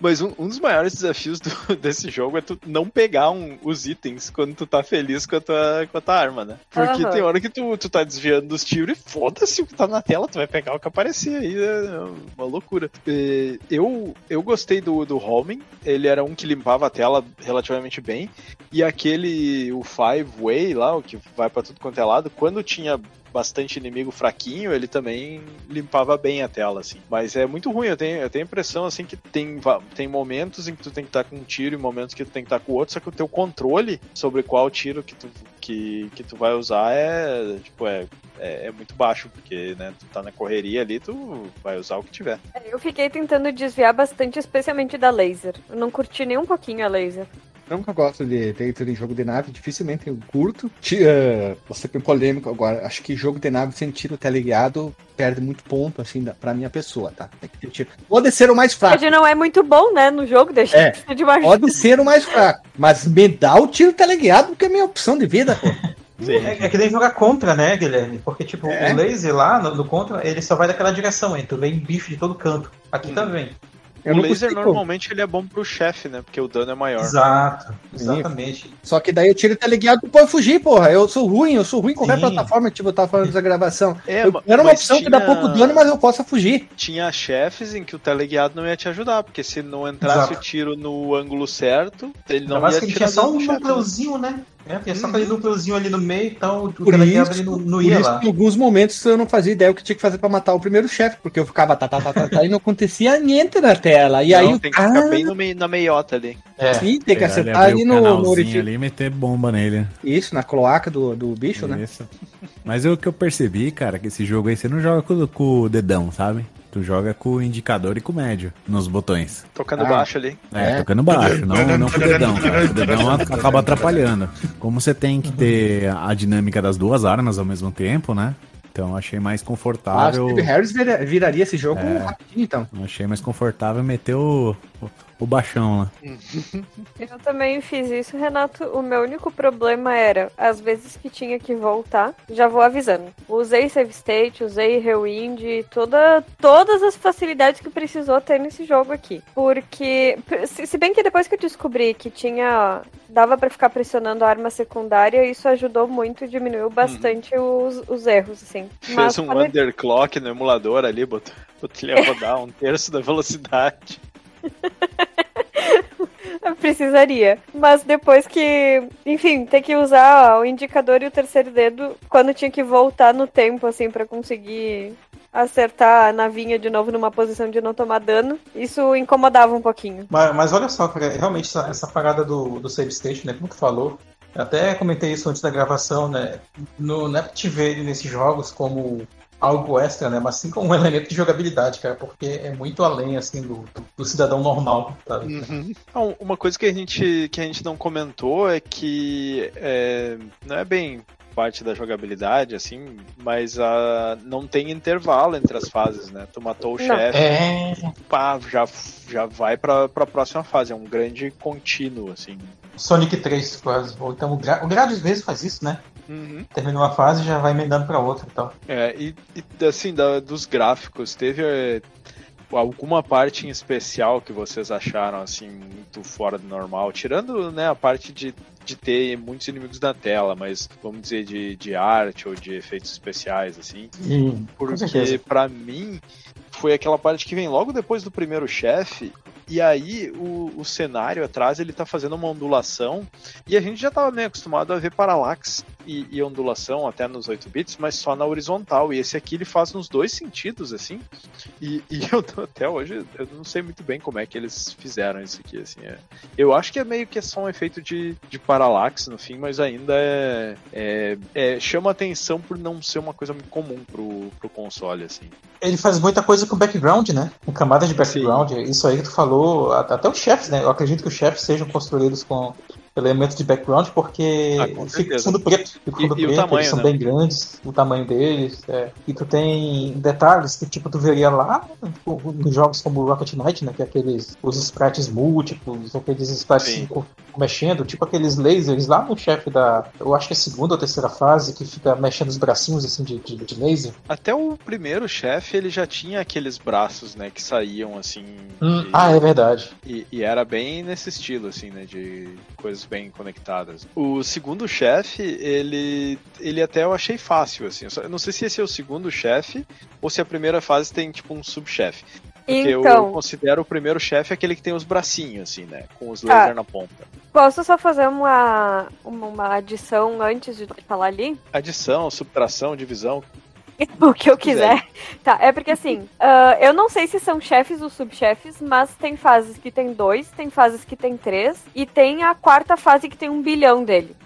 Mas um, um dos maiores desafios do- desse jogo é tu não pegar um- os itens quando tu tá feliz com a tua, com a tua arma, né? Porque Aham. tem hora que tu, tu tá desviando dos tiros e foda-se o que tá na tela, tu vai pegar o que aparecer aí, é uma loucura. E eu, eu gostei do, do homing, ele era um que limpava a tela relativamente bem, e aquele, o Five Way lá, o que vai pra tudo quanto é lado, quando tinha bastante inimigo fraquinho, ele também limpava bem a tela, assim. Mas é muito ruim, eu tenho, eu tenho a impressão, assim, que tem, tem momentos em que tu tem que estar com um tiro e momentos que tu tem que estar com o outro, só que o teu controle sobre qual tiro que tu, que, que tu vai usar é, tipo, é, é, é muito baixo, porque, né, tu tá na correria ali, tu vai usar o que tiver. Eu fiquei tentando desviar bastante, especialmente da laser. Eu não curti nem um pouquinho a laser. Eu nunca gosto de ter em jogo de nave, dificilmente eu curto. Ti- eh, Você tem polêmico agora. Acho que jogo de nave sem tiro teleguiado perde muito ponto, assim, da- pra minha pessoa, tá? Tem que ter tiro. Pode ser o mais fraco. Pode não é muito bom, né, no jogo, deixa É. de ser de baixo. Pode ser o mais fraco. Mas me dá o tiro teleguiado, porque é minha opção de vida, pô. É, é que nem jogar contra, né, Guilherme? Porque, tipo, É. o laser lá no, no contra, ele só vai daquela direção, hein? Tu vem bicho de todo canto. Aqui Hum. também. Eu o não laser consigo. normalmente ele é bom pro chefe, né, porque o dano é maior. Exato, exatamente. Só que daí o tiro teleguiado tu pode fugir, porra. Eu sou ruim, eu sou ruim em qualquer Sim. plataforma, tipo, eu tava falando dessa gravação. É, eu, era uma mas opção que dá tinha- pouco dano, mas eu posso fugir. tinha chefes em que o teleguiado não ia te ajudar, porque se não entrasse Exato. o tiro no ângulo certo, ele não mais ia que ele tinha só um núcleozinho, né? É, tinha só aquele núcleozinho ali no meio, então o Por cara isso, ele não, não por ia isso lá. em alguns momentos eu não fazia ideia o que tinha que fazer pra matar o primeiro chefe, porque eu ficava tá, tá, tá, tá, tá, e não acontecia niente na tela. E Não, aí, tem que ficar ah, bem no meio, na meiota ali. É. sim, tem que acertar ali no, no orifício. ali e meter bomba nele. Isso, na cloaca do, do bicho, né? Isso. Mas o que eu percebi, cara, que esse jogo aí você não joga com, com o dedão, sabe? Tu joga com o indicador e com o médio nos botões. Tocando Ah. baixo ali. É, É. tocando baixo, não, não com o dedão, cara. O dedão acaba atrapalhando. Como você tem que ter a dinâmica das duas armas ao mesmo tempo, né? Então eu achei mais Ah, o confortável. Steve Harris vira- viraria esse jogo É. rapidinho, então. eu achei mais confortável meter o, o, baixão lá. Eu também fiz isso, Renato. O meu único problema era, às vezes que tinha que voltar, já vou avisando. Usei save state, usei rewind, toda, todas as facilidades que precisou ter nesse jogo aqui. Porque, se, bem que depois que eu descobri que tinha. dava pra ficar pressionando a arma secundária, isso ajudou muito e diminuiu bastante os, os erros, assim. Fez um quando- underclock no emulador ali, botou, botou ele a rodar um terço da velocidade. Precisaria. Mas depois que. Enfim, ter que usar o indicador e o terceiro dedo quando tinha que voltar no tempo, assim, pra conseguir acertar a navinha de novo numa posição de não tomar dano. Isso incomodava um pouquinho. Mas, mas olha só, cara, realmente essa, essa parada do, do save station, né? Como tu falou, até comentei isso antes da gravação, né? No, não é pra te ver nesses jogos como algo extra, né? Mas sim como um elemento de jogabilidade, cara, porque é muito além, assim, do, do, cidadão normal, sabe? Então, uma coisa que a gente, que a gente não comentou é que é, não é bem parte da jogabilidade, assim, mas a, não tem intervalo entre as fases, né? Tu matou o chefe, É, pá, já, já vai pra, pra próxima fase. É um grande contínuo, assim. Sonic 3 quase. Então o, Gra o Gradius mesmo faz isso, né? Uhum. Terminou uma fase e já vai emendando pra outra e tal. É, e, e, assim, da- dos gráficos, teve é, alguma parte em especial que vocês acharam, assim, muito fora do normal? Tirando, né, a parte de, de ter muitos inimigos na tela, mas vamos dizer de, de arte ou de efeitos especiais, assim. Com Porque pra mim foi aquela parte que vem logo depois do primeiro chefe. E aí o, o cenário atrás ele tá fazendo uma ondulação. E a gente já tava meio acostumado a ver paralaxe e, e ondulação até nos 8 bits, mas só na horizontal. E esse aqui ele faz nos dois sentidos, assim. E, e eu até hoje eu não sei muito bem como é que eles fizeram isso aqui, assim. é. Eu acho que é meio que é só um efeito de, de paralaxe no fim, mas ainda é, é- é- chama atenção por não ser uma coisa muito comum pro, pro console, assim. Ele faz muita coisa com background, né? Com camadas de background. Isso aí que tu falou, a- até os chefes, né? Eu acredito que os chefes sejam construídos com elementos de background, porque Ah, fica fundo preto. Fica E- fundo e preto, tamanho, eles são né? bem grandes, o tamanho deles. é. E tu tem detalhes que tipo tu veria lá tipo, nos jogos como Rocket Knight, né? Que é aqueles os sprites múltiplos, aqueles sprites Sim. mexendo, tipo aqueles lasers lá no chefe da. Eu acho que é a segunda ou terceira fase, que fica mexendo os bracinhos assim de, de, de laser. Até o primeiro chefe, ele já tinha aqueles braços, né, que saíam, assim... Hum, de- Ah, é verdade. E, e era bem nesse estilo, assim, né? De coisas bem conectadas. O segundo chefe, ele. Ele até eu achei fácil, assim. Eu não sei se esse é o segundo chefe ou se a primeira fase tem, tipo, um subchefe. Porque eu, eu Então, considero o primeiro chefe aquele que tem os bracinhos, assim, né? Com os Ah. laser na ponta. posso só fazer uma, uma, uma adição antes de falar ali? Adição, subtração, divisão. o que eu quiser. Tá, é porque assim, ah, eu não sei se são chefes ou subchefes, mas tem fases que tem dois, tem fases que tem três, e tem a quarta fase que tem um bilhão dele.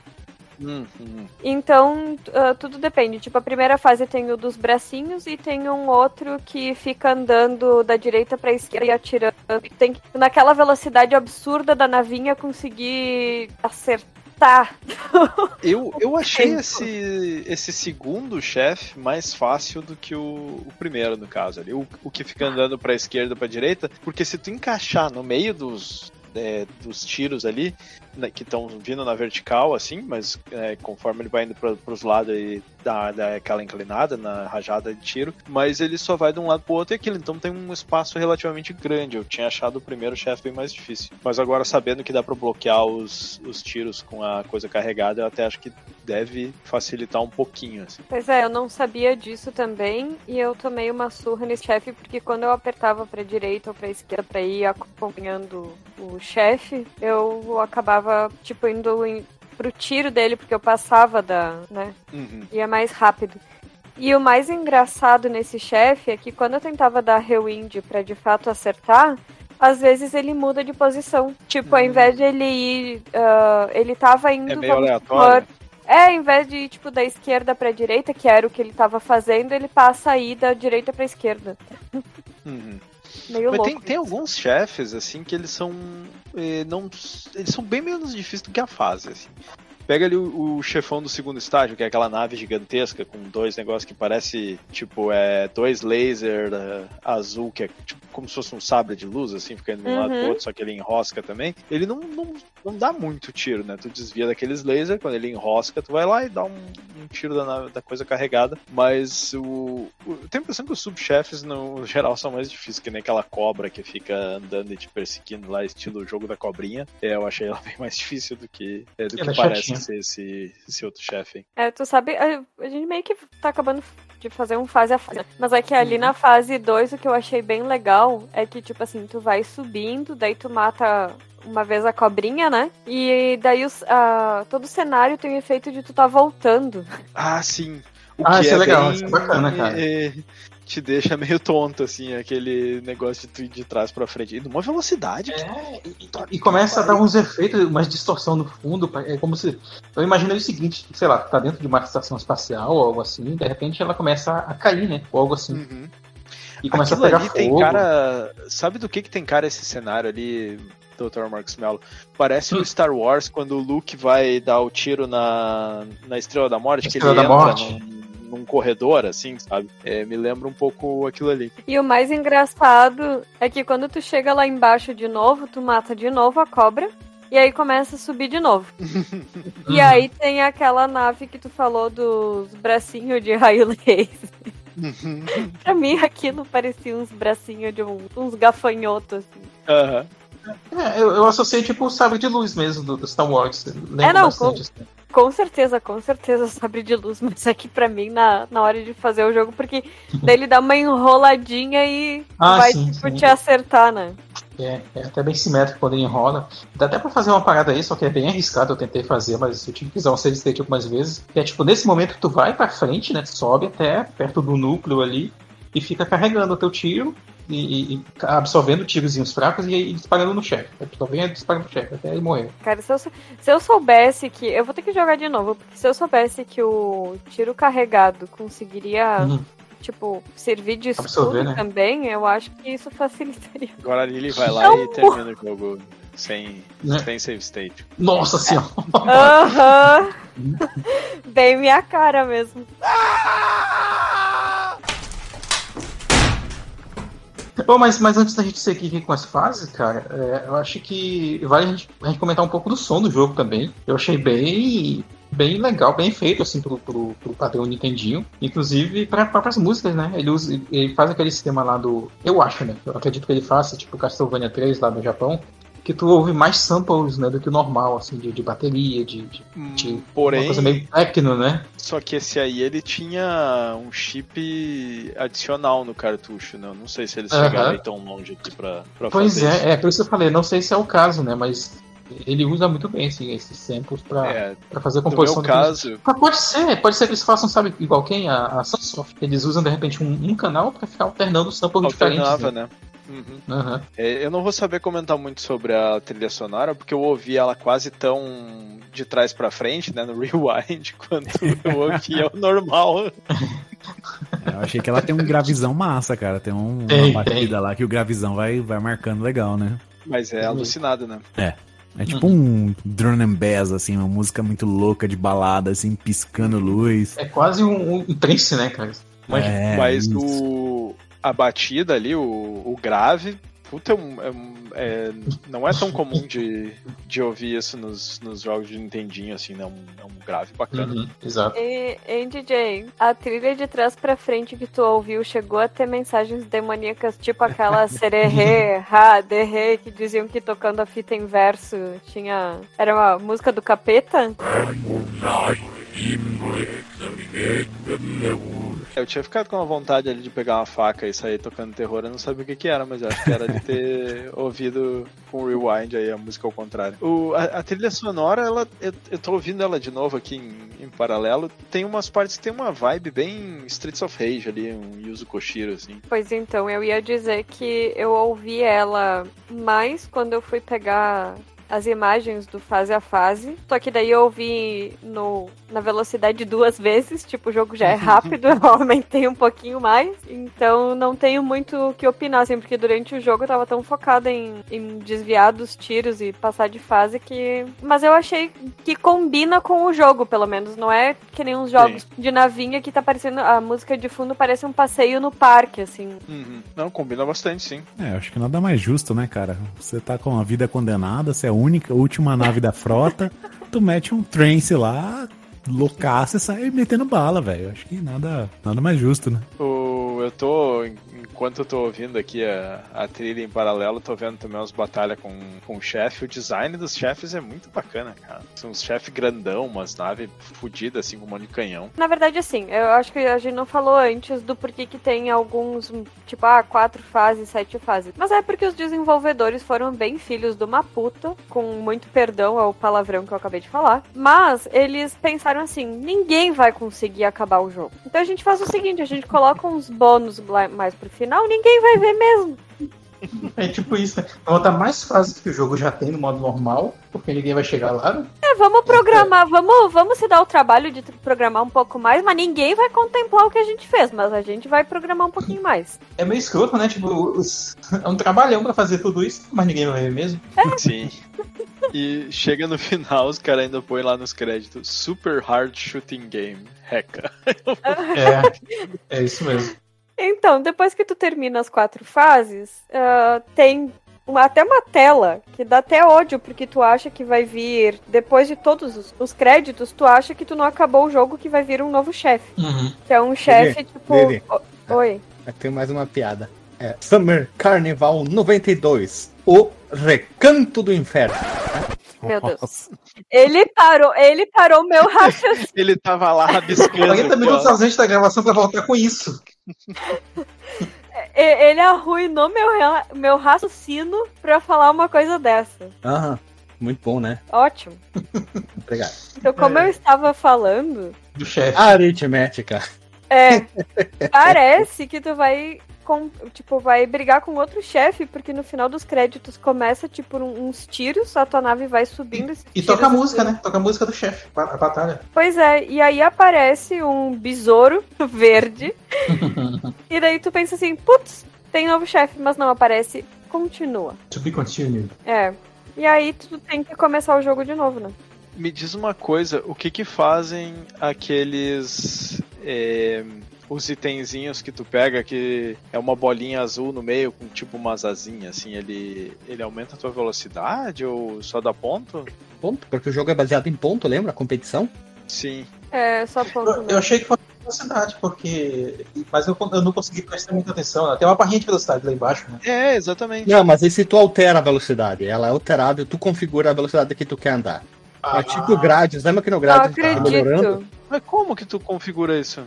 Hum, hum. Então, ah, tudo depende. Tipo, a primeira fase tem o dos bracinhos e tem um outro que fica andando da direita pra esquerda e atirando. Tem que, naquela velocidade absurda da navinha, conseguir acertar. Eu, eu achei esse, esse segundo chefe mais fácil do que o, o primeiro, no caso ali. O, o que fica andando pra esquerda pra direita, porque se tu encaixar no meio dos, é, dos tiros ali, que estão vindo na vertical, assim, mas é, conforme ele vai indo para os lados e dá, dá aquela inclinada na rajada de tiro, mas ele só vai de um lado pro outro e aquilo, então tem um espaço relativamente grande. Eu tinha achado o primeiro chefe bem mais difícil. Mas agora, sabendo que dá para bloquear os, os tiros com a coisa carregada, eu até acho que deve facilitar um pouquinho, assim. Pois é, eu não sabia disso também e eu tomei uma surra nesse chefe porque quando eu apertava pra direita ou pra esquerda pra ir acompanhando o chefe, eu acabava tipo indo em- pro tiro dele, porque eu passava da. né? Uhum. Ia mais rápido. E o mais engraçado nesse chefe é que quando eu tentava dar rewind pra de fato acertar, às vezes ele muda de posição. Tipo, ao invés de ele ir. ah, ele tava indo. É meio aleatório. supor, é, ao invés de ir, tipo, da esquerda pra direita, que era o que ele tava fazendo, ele passa aí da direita pra esquerda. Uhum. Meio Mas louco. tem, tem alguns chefes, assim, que eles são. eh, não, eles são bem menos difíceis do que a fase, assim. Pega ali o, o chefão do segundo estágio, que é aquela nave gigantesca com dois negócios que parece, tipo, é dois laser eh, azul, que é tipo como se fosse um sabre de luz, assim, ficando de um lado pro Uhum. outro, só que ele enrosca também. Ele não, não, não dá muito tiro, né? Tu desvia daqueles lasers, quando ele enrosca, tu vai lá e dá um, um tiro da, nave- da coisa carregada. Mas o, o- eu tenho a impressão que os subchefes, no geral, são mais difíceis, que nem aquela cobra que fica andando e te perseguindo lá, estilo jogo da cobrinha. É, eu achei ela bem mais difícil do que, é, do que é parece chatinha. Ser esse, esse outro chefe. hein? É, tu sabe, a, a gente meio que tá acabando de fazer um fase a fase. né? Mas é que ali na fase 2 o que eu achei bem legal é que, tipo assim, tu vai subindo, daí tu mata uma vez a cobrinha, né? E daí os, ah, todo o cenário tem o efeito de tu tá voltando. Ah, sim. O Ah, que isso é legal, bem, isso é bacana, cara. é, te deixa meio tonto, assim, aquele negócio de de trás pra frente. E numa velocidade. que- É, e, e começa a dar uns efeitos, umas distorção no fundo. É como se. Eu imaginei o seguinte, sei lá, tá dentro de uma estação espacial ou algo assim, de repente ela começa a cair, né? Ou algo assim. Uhum. E começa Aquilo a pegar ali fogo. tem cara. Sabe do que, que tem cara esse cenário ali, Dr. Marcos Mello? Parece Hum. o Star Wars quando o Luke vai dar o tiro na, na Estrela da Morte, que Estrela ele da entra Morte. Num corredor, assim, sabe? É, me lembra um pouco aquilo ali. E o mais engraçado é que quando tu chega lá embaixo de novo, tu mata de novo a cobra. E aí começa a subir de novo. E Uhum. aí tem aquela nave que tu falou dos bracinhos de raio laser. pra mim aquilo parecia uns bracinhos de um- uns gafanhotos, assim. Aham. É, eu, eu associei tipo o sabre de luz mesmo do, do Star Wars. Lembro É, não, bastante, assim. Com certeza, com certeza sabre de luz, mas aqui pra mim na, na hora de fazer o jogo, porque daí ele dá uma enroladinha e Ah, vai sim, tipo, sim. te acertar, né? É, é até bem simétrico quando ele enrola. Dá até pra fazer uma parada aí, só que é bem arriscado. Eu tentei fazer, mas eu tive que usar um save state algumas vezes. Que é tipo, nesse momento tu vai pra frente, né? Tu sobe até perto do núcleo ali e fica carregando o teu tiro e, e- e absorvendo tirozinhos fracos e, aí disparando no chefe. Absorvendo e disparando no chefe até ele morrer. Cara, se eu, se eu soubesse que. Eu vou ter que jogar de novo, porque se eu soubesse que o tiro carregado conseguiria, Uhum. tipo, servir de escudo Absorver, né? também, eu acho que isso facilitaria. Agora ele vai lá Não, e termina o jogo sem, Né? sem save state. Nossa senhora! Aham! Bem minha cara mesmo. Bom, mas, mas antes da gente seguir com as fases, cara, é, eu acho que vale a gente, a gente comentar um pouco do som do jogo também. Eu achei bem bem legal, bem feito, assim, pro, pro, pro padrão Nintendinho. Inclusive para próprias músicas, né? Ele, usa, ele faz aquele sistema lá do. Eu acho, né? Eu acredito que ele faça, tipo Castlevania 3 lá no Japão. Que tu ouve mais samples, né, do que o normal, assim, de, de bateria, de, de, de uma Porém, coisa meio techno, né? só que esse aí ele tinha um chip adicional no cartucho, né? Eu não sei se eles Aham. chegaram tão longe aqui pra, pra Pois fazer isso. é, é, por isso que eu falei, não sei se é o caso, né? Mas ele usa muito bem assim, esses samples pra, É, pra fazer a no composição meu daqueles- caso, Ah, Pode ser, pode ser que eles façam, sabe, igual quem? A, a Sunsoft. Eles usam de repente um, um canal pra ficar alternando samples diferentes. alternava, Né? né? Uhum. É, Eu não vou saber comentar muito sobre a trilha sonora, porque eu ouvi ela quase tão de trás pra frente, né, no rewind, quanto eu ouvia o normal. Eu achei que ela tem um gravizão massa, cara. Tem um, Tem, uma batida lá que o gravizão vai, vai marcando legal, né? Mas é alucinado, né? É tipo um drone and bass, assim, uma música muito louca de balada, assim, piscando luz. É quase um, um trance, né, cara? Mas, É, Mas o, a batida ali, o, o grave, puta, é um- é é- não é tão comum de, de ouvir isso nos, nos jogos de Nintendinho, assim, né? Um, é um grave bacana. Uhum, exato. E, hein, DJ, a trilha de trás pra frente que tu ouviu chegou a ter mensagens demoníacas, tipo aquela sererê, ha, derê, que diziam que tocando a fita em verso tinha. Era uma música do capeta? Eu tinha ficado com a vontade ali de pegar uma faca e sair tocando terror, eu não sabia o que que era, mas eu acho que era de ter ouvido com rewind aí a música ao contrário. O, a, a trilha sonora, ela, eu, eu tô ouvindo ela de novo aqui em, em paralelo, tem umas partes que tem uma vibe bem Streets of Rage ali, um Yuzo Koshiro, assim. Pois então, eu ia dizer que eu ouvi ela mais quando eu fui pegar as imagens do fase a fase. Só que daí eu ouvi no, na velocidade duas vezes. Tipo, o jogo já é rápido, eu aumentei um pouquinho mais. Então não tenho muito o que opinar, assim, porque durante o jogo eu tava tão focada em, em desviar dos tiros e passar de fase que. Mas eu achei que combina com o jogo, pelo menos. Não é que nem uns jogos de navinha que tá parecendo. A música de fundo parece um passeio no parque, assim. Uhum. Não, combina bastante, sim. É, acho que nada mais justo, né, cara? Você tá com a vida condenada, você é a única, última nave da frota, tu mete um trance lá, loucaço e sai metendo bala, velho. Acho que nada, nada mais justo, né? Eu tô, enquanto eu tô ouvindo aqui a, a trilha em paralelo, tô vendo também umas batalhas com, com o chefe. O design dos chefes é muito bacana, cara. São uns chefes grandão, umas naves fodidas, assim, com um monte de canhão. Na verdade, assim, eu acho que a gente não falou antes do porquê que tem alguns, tipo, ah, quatro fases, sete fases. Mas é porque os desenvolvedores foram bem filhos de uma puta, com muito perdão ao palavrão que eu acabei de falar. Mas eles pensaram assim: ninguém vai conseguir acabar o jogo. Então a gente faz o seguinte: a gente coloca uns bônus mais pro final, ninguém vai ver mesmo. É tipo isso, né? Vai botar mais fases que o jogo já tem no modo normal, porque ninguém vai chegar lá, né? É, vamos programar, vamos, vamos se dar o trabalho de programar um pouco mais, mas ninguém vai contemplar o que a gente fez, mas a gente vai programar um pouquinho mais. É meio escroto, né? Tipo, os- é um trabalhão pra fazer tudo isso, mas ninguém vai ver mesmo. Sim. E chega no final, os caras ainda põem lá nos créditos Super Hard Shooting Game. Reca. É, é isso mesmo. Então, depois que tu termina as quatro fases, ah, tem uma- até uma tela que dá até ódio, porque tu acha que vai vir, depois de todos os, os créditos, tu acha que tu não acabou o jogo, que vai vir um novo chefe. Uhum. Que é um chefe, tipo. Lili. o- Oi. Aqui tem mais uma piada. É Summer Carnival 92. O Recanto do Inferno. Meu Deus. Ele parou, ele parou meu raciocínio. Ele tava lá rabiscando. 40 aqui, minutos ó. ausente da gravação pra voltar com isso. Ele arruinou meu, meu raciocínio pra falar uma coisa dessa. Aham. Muito bom, né? Ótimo. Obrigado. Então, como eu estava falando, Do chefe. Aritmética. é. parece que tu vai. Com, tipo, vai brigar com outro chefe, porque no final dos créditos começa, tipo, um- uns tiros, a tua nave vai subindo. esses E toca a música, assim. né? Toca a música do chefe, a batalha. Pois é, e aí aparece um besouro verde. e daí tu pensa assim, putz, tem novo chefe, mas não aparece, continua. To be continued. É. E aí tu tem que começar o jogo de novo, né? Me diz uma coisa, o que que fazem aqueles. é, os itenzinhos que tu pega que é uma bolinha azul no meio com tipo umas asinhas, assim, ele, ele aumenta a tua velocidade ou só dá ponto? Ponto, porque o jogo é baseado em ponto, lembra? A competição. Sim. É, só ponto. Eu, eu achei que fosse velocidade, porque. Mas eu, eu não consegui prestar muita atenção. né? Tem uma barrinha de velocidade lá embaixo, né? É, exatamente. Não, mas aí se tu altera a velocidade, ela é alterável, tu configura a velocidade que tu quer andar. É tipo grades, lembra que no Não grades tá melhorando? Mas como que tu configura isso?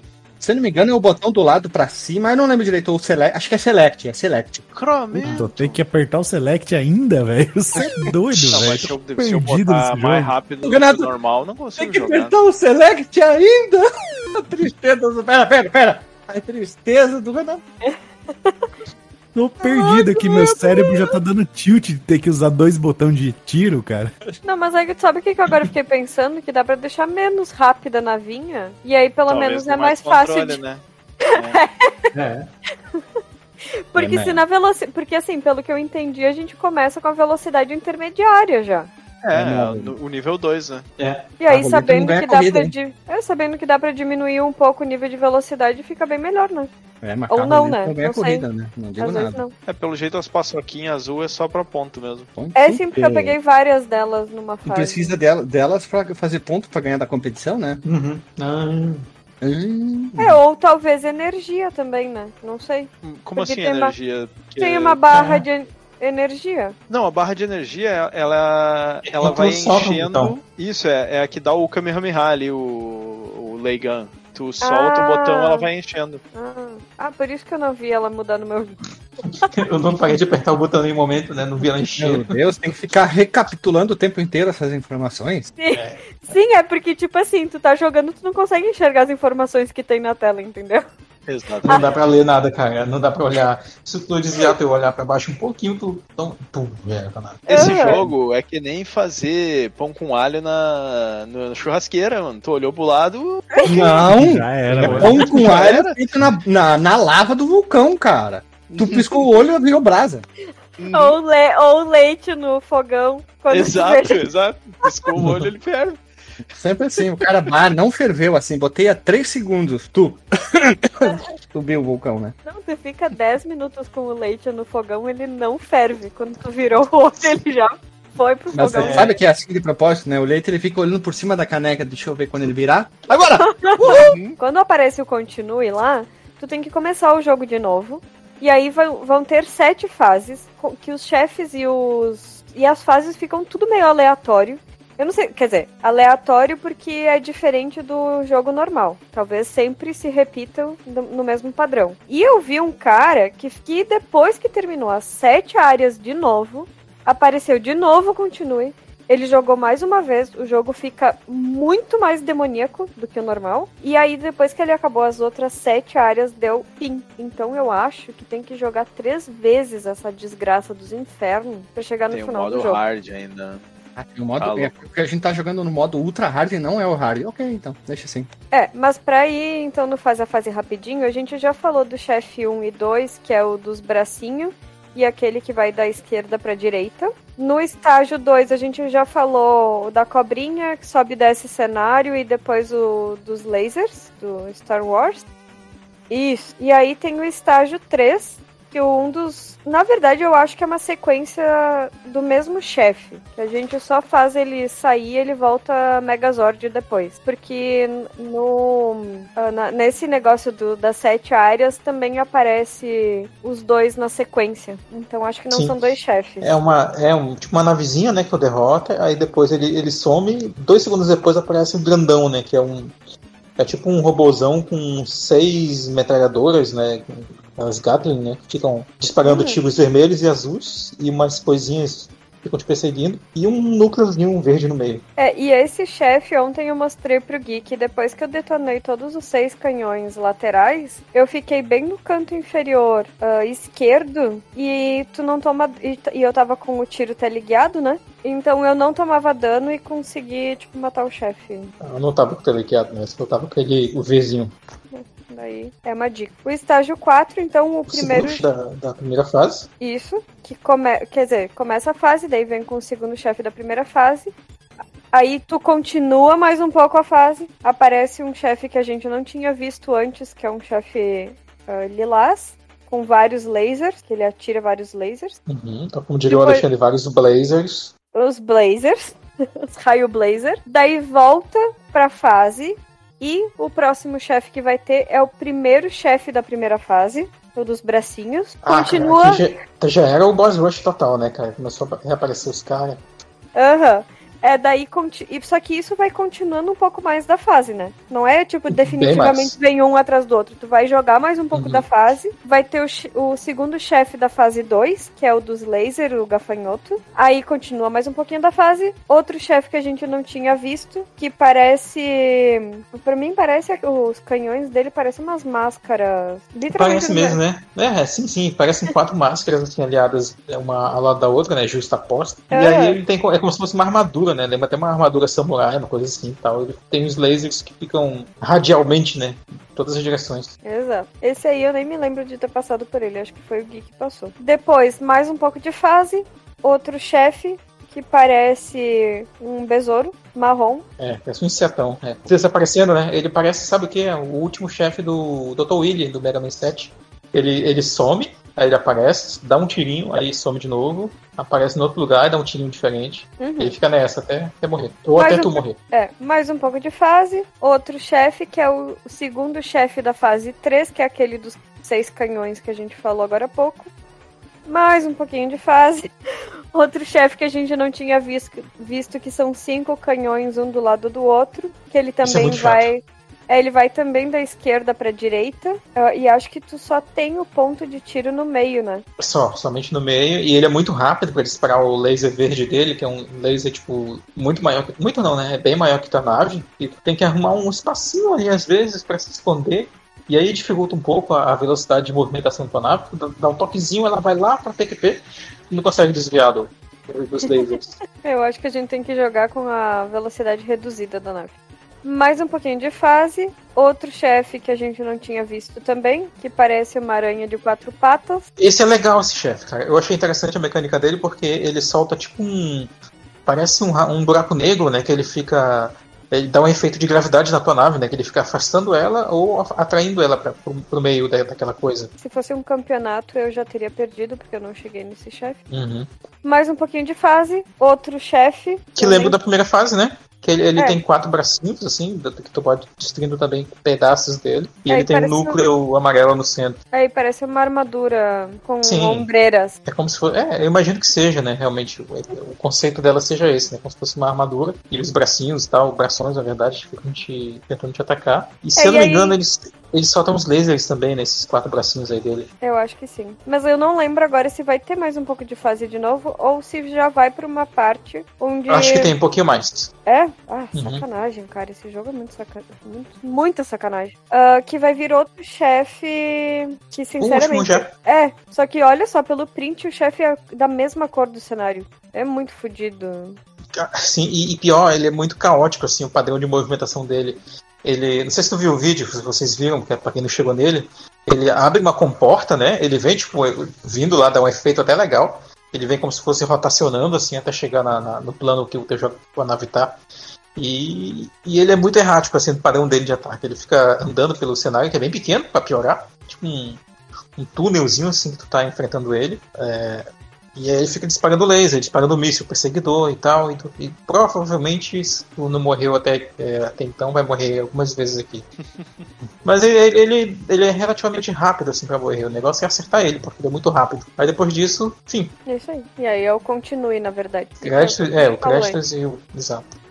Se eu não me engano, é o botão do lado pra cima, eu não lembro direito, o select, acho que é select, é select. Cromento. Tô tem que apertar o select ainda, velho. Você é doido, Não, velho. se eu, se botar mais jogo. rápido do normal, não Tem consigo que jogar. apertar o select ainda! A tristeza do... Pera, pera, pera! A tristeza do Renato. Tô perdido aqui, meu cérebro já tá dando tilt de ter que usar dois botões de tiro, cara. Não, mas aí tu sabe o que, que eu agora fiquei pensando? Que dá pra deixar menos rápida a navinha. E aí pelo Talvez menos é mais fácil controle, de. né? É. Porque É, se na velocidade. Porque assim, pelo que eu entendi, a gente começa com a velocidade intermediária já. É, no- o nível 2, né? É. E aí, boleta sabendo que, dá corrida, pra di- é, sabendo que dá pra diminuir um pouco o nível de velocidade, fica bem melhor, né? É, mas Ou não, né? Não ganha corrida, né? Não digo Às nada. não. É, pelo jeito as paçoquinhas azul é só pra ponto mesmo. Ponto É sim, porque eu peguei várias delas numa Tu fase. precisa dela- delas pra fazer ponto pra ganhar da competição, né? Uhum. Ah, Hum. É, ou talvez energia também, né? Não sei. Como Porque assim tem uma- energia? Porque- Tem uma barra de en- energia. Não, a barra de energia, ela, ela vai solta o enchendo. botão. Isso, é, é a que dá o Kamehameha ali, o. Lay Gun. Tu solta Ah. o botão, ela vai enchendo. Ah, ah, por isso que eu não vi ela mudar no meu. Eu não parei de apertar o botão em nenhum momento, né? Não vi ela Meu encher. Deus, tem que ficar recapitulando o tempo inteiro essas informações. Sim, é porque, tipo assim, tu tá jogando, tu não consegue enxergar as informações que tem na tela, entendeu? Exato. Não dá pra ler nada, cara. Não dá pra olhar. Se tu desviar teu olhar pra baixo um pouquinho, tu. Então, pum, pra nada. Esse Uhum. jogo é que nem fazer pão com alho na, na churrasqueira, mano. Tu olhou pro lado, Não! Já era, É mano. pão com Já alho era. feito na, na, na lava do vulcão, cara. Tu piscou o olho e virou brasa. Ou, le ou leite no fogão. Quando Exato, exato. Piscou o olho, ele ferve. Sempre assim, o cara, ah, não ferveu assim, botei a 3 segundos. Tu. Subiu o vulcão, né? Não, tu fica 10 minutos com o leite no fogão, ele não ferve. Quando tu virou o olho, ele já foi pro Mas fogão. sabe que é assim de propósito, né? O leite ele fica olhando por cima da caneca, deixa eu ver quando ele virar. Agora! Quando aparece o continue lá, tu tem que começar o jogo de novo. E aí vão, ter sete fases, que os chefes e os. E as fases ficam tudo meio aleatório. Eu não sei, quer dizer, aleatório porque é diferente do jogo normal. Talvez sempre se repitam no, mesmo padrão. E eu vi um cara que, que depois que terminou as sete áreas de novo, apareceu de novo continue. Ele jogou mais uma vez, o jogo fica muito mais demoníaco do que o normal. E aí, depois que ele acabou as outras sete áreas, deu fim. Então eu acho que tem que jogar três vezes essa desgraça dos infernos pra chegar no Tem final do modo jogo. hard ainda. Ah, tem o modo. É porque a gente tá jogando no modo ultra hard e não é o hard. Ok, então, deixa assim. É, mas pra ir então no faz a fase rapidinho, a gente já falou do chefe 1 e 2, que é o dos bracinhos, e aquele que vai da esquerda pra direita. No estágio 2, a gente já falou da cobrinha, que sobe e desce cenário, e depois o dos lasers, do Star Wars. Isso. E aí tem o estágio 3, que um dos. Na verdade, eu acho que é uma sequência do mesmo chefe. Que a gente só faz ele sair e ele volta Megazord depois. Porque no. ah, na- nesse negócio do, das sete áreas também aparece os dois na sequência. Então acho que não Sim. são dois chefes. É uma, é um, tipo uma navezinha, né, que o derrota, aí depois ele, ele some, dois segundos depois aparece um grandão, né, que é um, é tipo um robozão com seis metralhadoras, né, as Gatling, né, que ficam disparando Hum. tiros vermelhos e azuis, e umas coisinhas ficam te perseguindo, e um núcleozinho verde no meio. É, e esse chefe ontem eu mostrei pro Geek, depois que eu detonei todos os seis canhões laterais, eu fiquei bem no canto inferior ah, esquerdo e tu não toma. E, e eu tava com o tiro teleguiado, né? Então eu não tomava dano e consegui, tipo, matar o chefe. Eu não tava com o teleguiado, né, eu tava com aquele, o Vzinho. Daí é uma dica. O estágio 4, então o O primeiro. da, da primeira fase. Isso, que come... quer dizer, começa a fase, daí vem com o segundo chefe da primeira fase. Aí tu continua mais um pouco a fase, aparece um chefe que a gente não tinha visto antes, que é um chefe ah, lilás, com vários lasers, que ele atira vários lasers. Uhum, então, como diria o Depois- Alexandre, vários blazers. Os blazers, os raio blazer. Daí volta pra fase e o próximo chefe que vai ter é o primeiro chefe da primeira fase, o dos bracinhos. Ah, Continua. cara, já, já era o boss rush total, né, cara? Começou a reaparecer os caras. Aham. É, daí. e- Só que isso vai continuando um pouco mais da fase, né? Não é tipo, definitivamente vem um atrás do outro. Tu vai jogar mais um pouco Uhum. da fase. Vai ter o, o segundo chefe da fase 2, que é o dos laser, o gafanhoto. Aí continua mais um pouquinho da fase. Outro chefe que a gente não tinha visto, que parece. Pra mim, parece. Os canhões dele parecem umas máscaras. Literalmente. Parece mesmo, né? É, sim, sim. Parecem quatro máscaras assim, aliadas é, uma ao lado da outra, né? Justa posta. E É. aí ele tem. É como se fosse uma armadura, né? Lembra até uma armadura samurai, uma coisa assim e tal. Ele tem os lasers que ficam radialmente, né? Em todas as direções. Exato. Esse aí eu nem me lembro de ter passado por ele, acho que foi o Gui que passou. Depois, mais um pouco de fase, outro chefe que parece um besouro marrom. É, parece um insetão. É. Desaparecendo, né? Ele parece, sabe o que? É o último chefe do Dr. Willy, do Mega Man 7. Ele, ele some, aí ele aparece, dá um tirinho, aí some de novo, aparece em outro lugar, dá um tirinho diferente. Uhum. Ele fica nessa até, até morrer. Ou Mas até o- tu morrer. É, mais um pouco de fase, outro chefe que é o o segundo chefe da fase 3, que é aquele dos seis canhões que a gente falou agora há pouco. Mais um pouquinho de fase. Outro chefe que a gente não tinha visto, visto que são cinco canhões um do lado do outro, que ele é também muito chato. É, ele vai também da esquerda pra direita. ah, e acho que tu só tem o ponto de tiro no meio, né? Só, somente no meio. E ele é muito rápido para disparar o laser verde dele, que é um laser, tipo, muito maior. que- Muito não, né? É bem maior que tua nave. E tu tem que arrumar um espacinho ali, às vezes, para se esconder. E aí dificulta um pouco a velocidade de movimentação da nave. Dá- dá um toquezinho, ela vai lá pra PQP e não consegue desviar do, dos lasers. Eu acho que a gente tem que jogar com a velocidade reduzida da nave. Mais um pouquinho de fase. Outro chefe que a gente não tinha visto também, que parece uma aranha de quatro patas. Esse é legal, esse chefe, cara. Eu achei interessante a mecânica dele porque ele solta tipo um. Parece um, um buraco negro, né? Que ele fica. Ele dá um efeito de gravidade na tua nave, né? Que ele fica afastando ela ou atraindo ela pra, pro, pro meio da, daquela coisa. Se fosse um campeonato, eu já teria perdido, porque eu não cheguei nesse chefe. Uhum. Mais um pouquinho de fase. Outro chefe. Que lembra da primeira fase, né? Que ele, ele É. tem quatro bracinhos, assim, que tu pode destruindo também pedaços dele. E É, ele e tem um núcleo amarelo no centro. Aí parece uma armadura com Sim. ombreiras. É como se fosse. É, eu imagino que seja, né? Realmente. O, o conceito dela seja esse, né? Como se fosse uma armadura. E os bracinhos e tal, brações, na verdade, ficam te, tentando te atacar. E se É, eu não me aí- engano, eles, eles soltam os lasers também, nesses quatro bracinhos aí dele. Eu acho que sim. Mas eu não lembro agora se vai ter mais um pouco de fase de novo ou se já vai pra uma parte onde. Acho que tem um pouquinho mais. É? Ah, Uhum. sacanagem, cara. Esse jogo é muito sacanagem. Muito, muita sacanagem. Ah, que vai vir outro chefe que, sinceramente. É, só que olha só, pelo print, o chefe é da mesma cor do cenário. É muito fodido. Sim, e, e pior, ele é muito caótico, assim, o padrão de movimentação dele. Ele. Não sei se tu viu o vídeo, se vocês viram, porque é pra quem não chegou nele. Ele abre uma comporta, né? Ele vem, tipo, vindo lá, dá um efeito até legal. Ele vem como se fosse rotacionando, assim, até chegar na- na- no plano que o teu jogo, a nave tá. E, e ele é muito errático, assim, do padrão dele de ataque. Ele fica andando pelo cenário, que é bem pequeno, pra piorar. Tipo um, um túnelzinho, assim, que tu tá enfrentando ele. É, e aí ele fica disparando laser, disparando míssil, perseguidor e tal. E, e provavelmente, se tu não morreu até, é, até então, vai morrer algumas vezes aqui. Mas ele, ele, ele é relativamente rápido, assim, pra morrer. O negócio é acertar ele, porque ele é muito rápido. Aí depois disso, enfim, É isso aí. E aí eu continue, na verdade. Créditos, é, o créditos e o. Exato.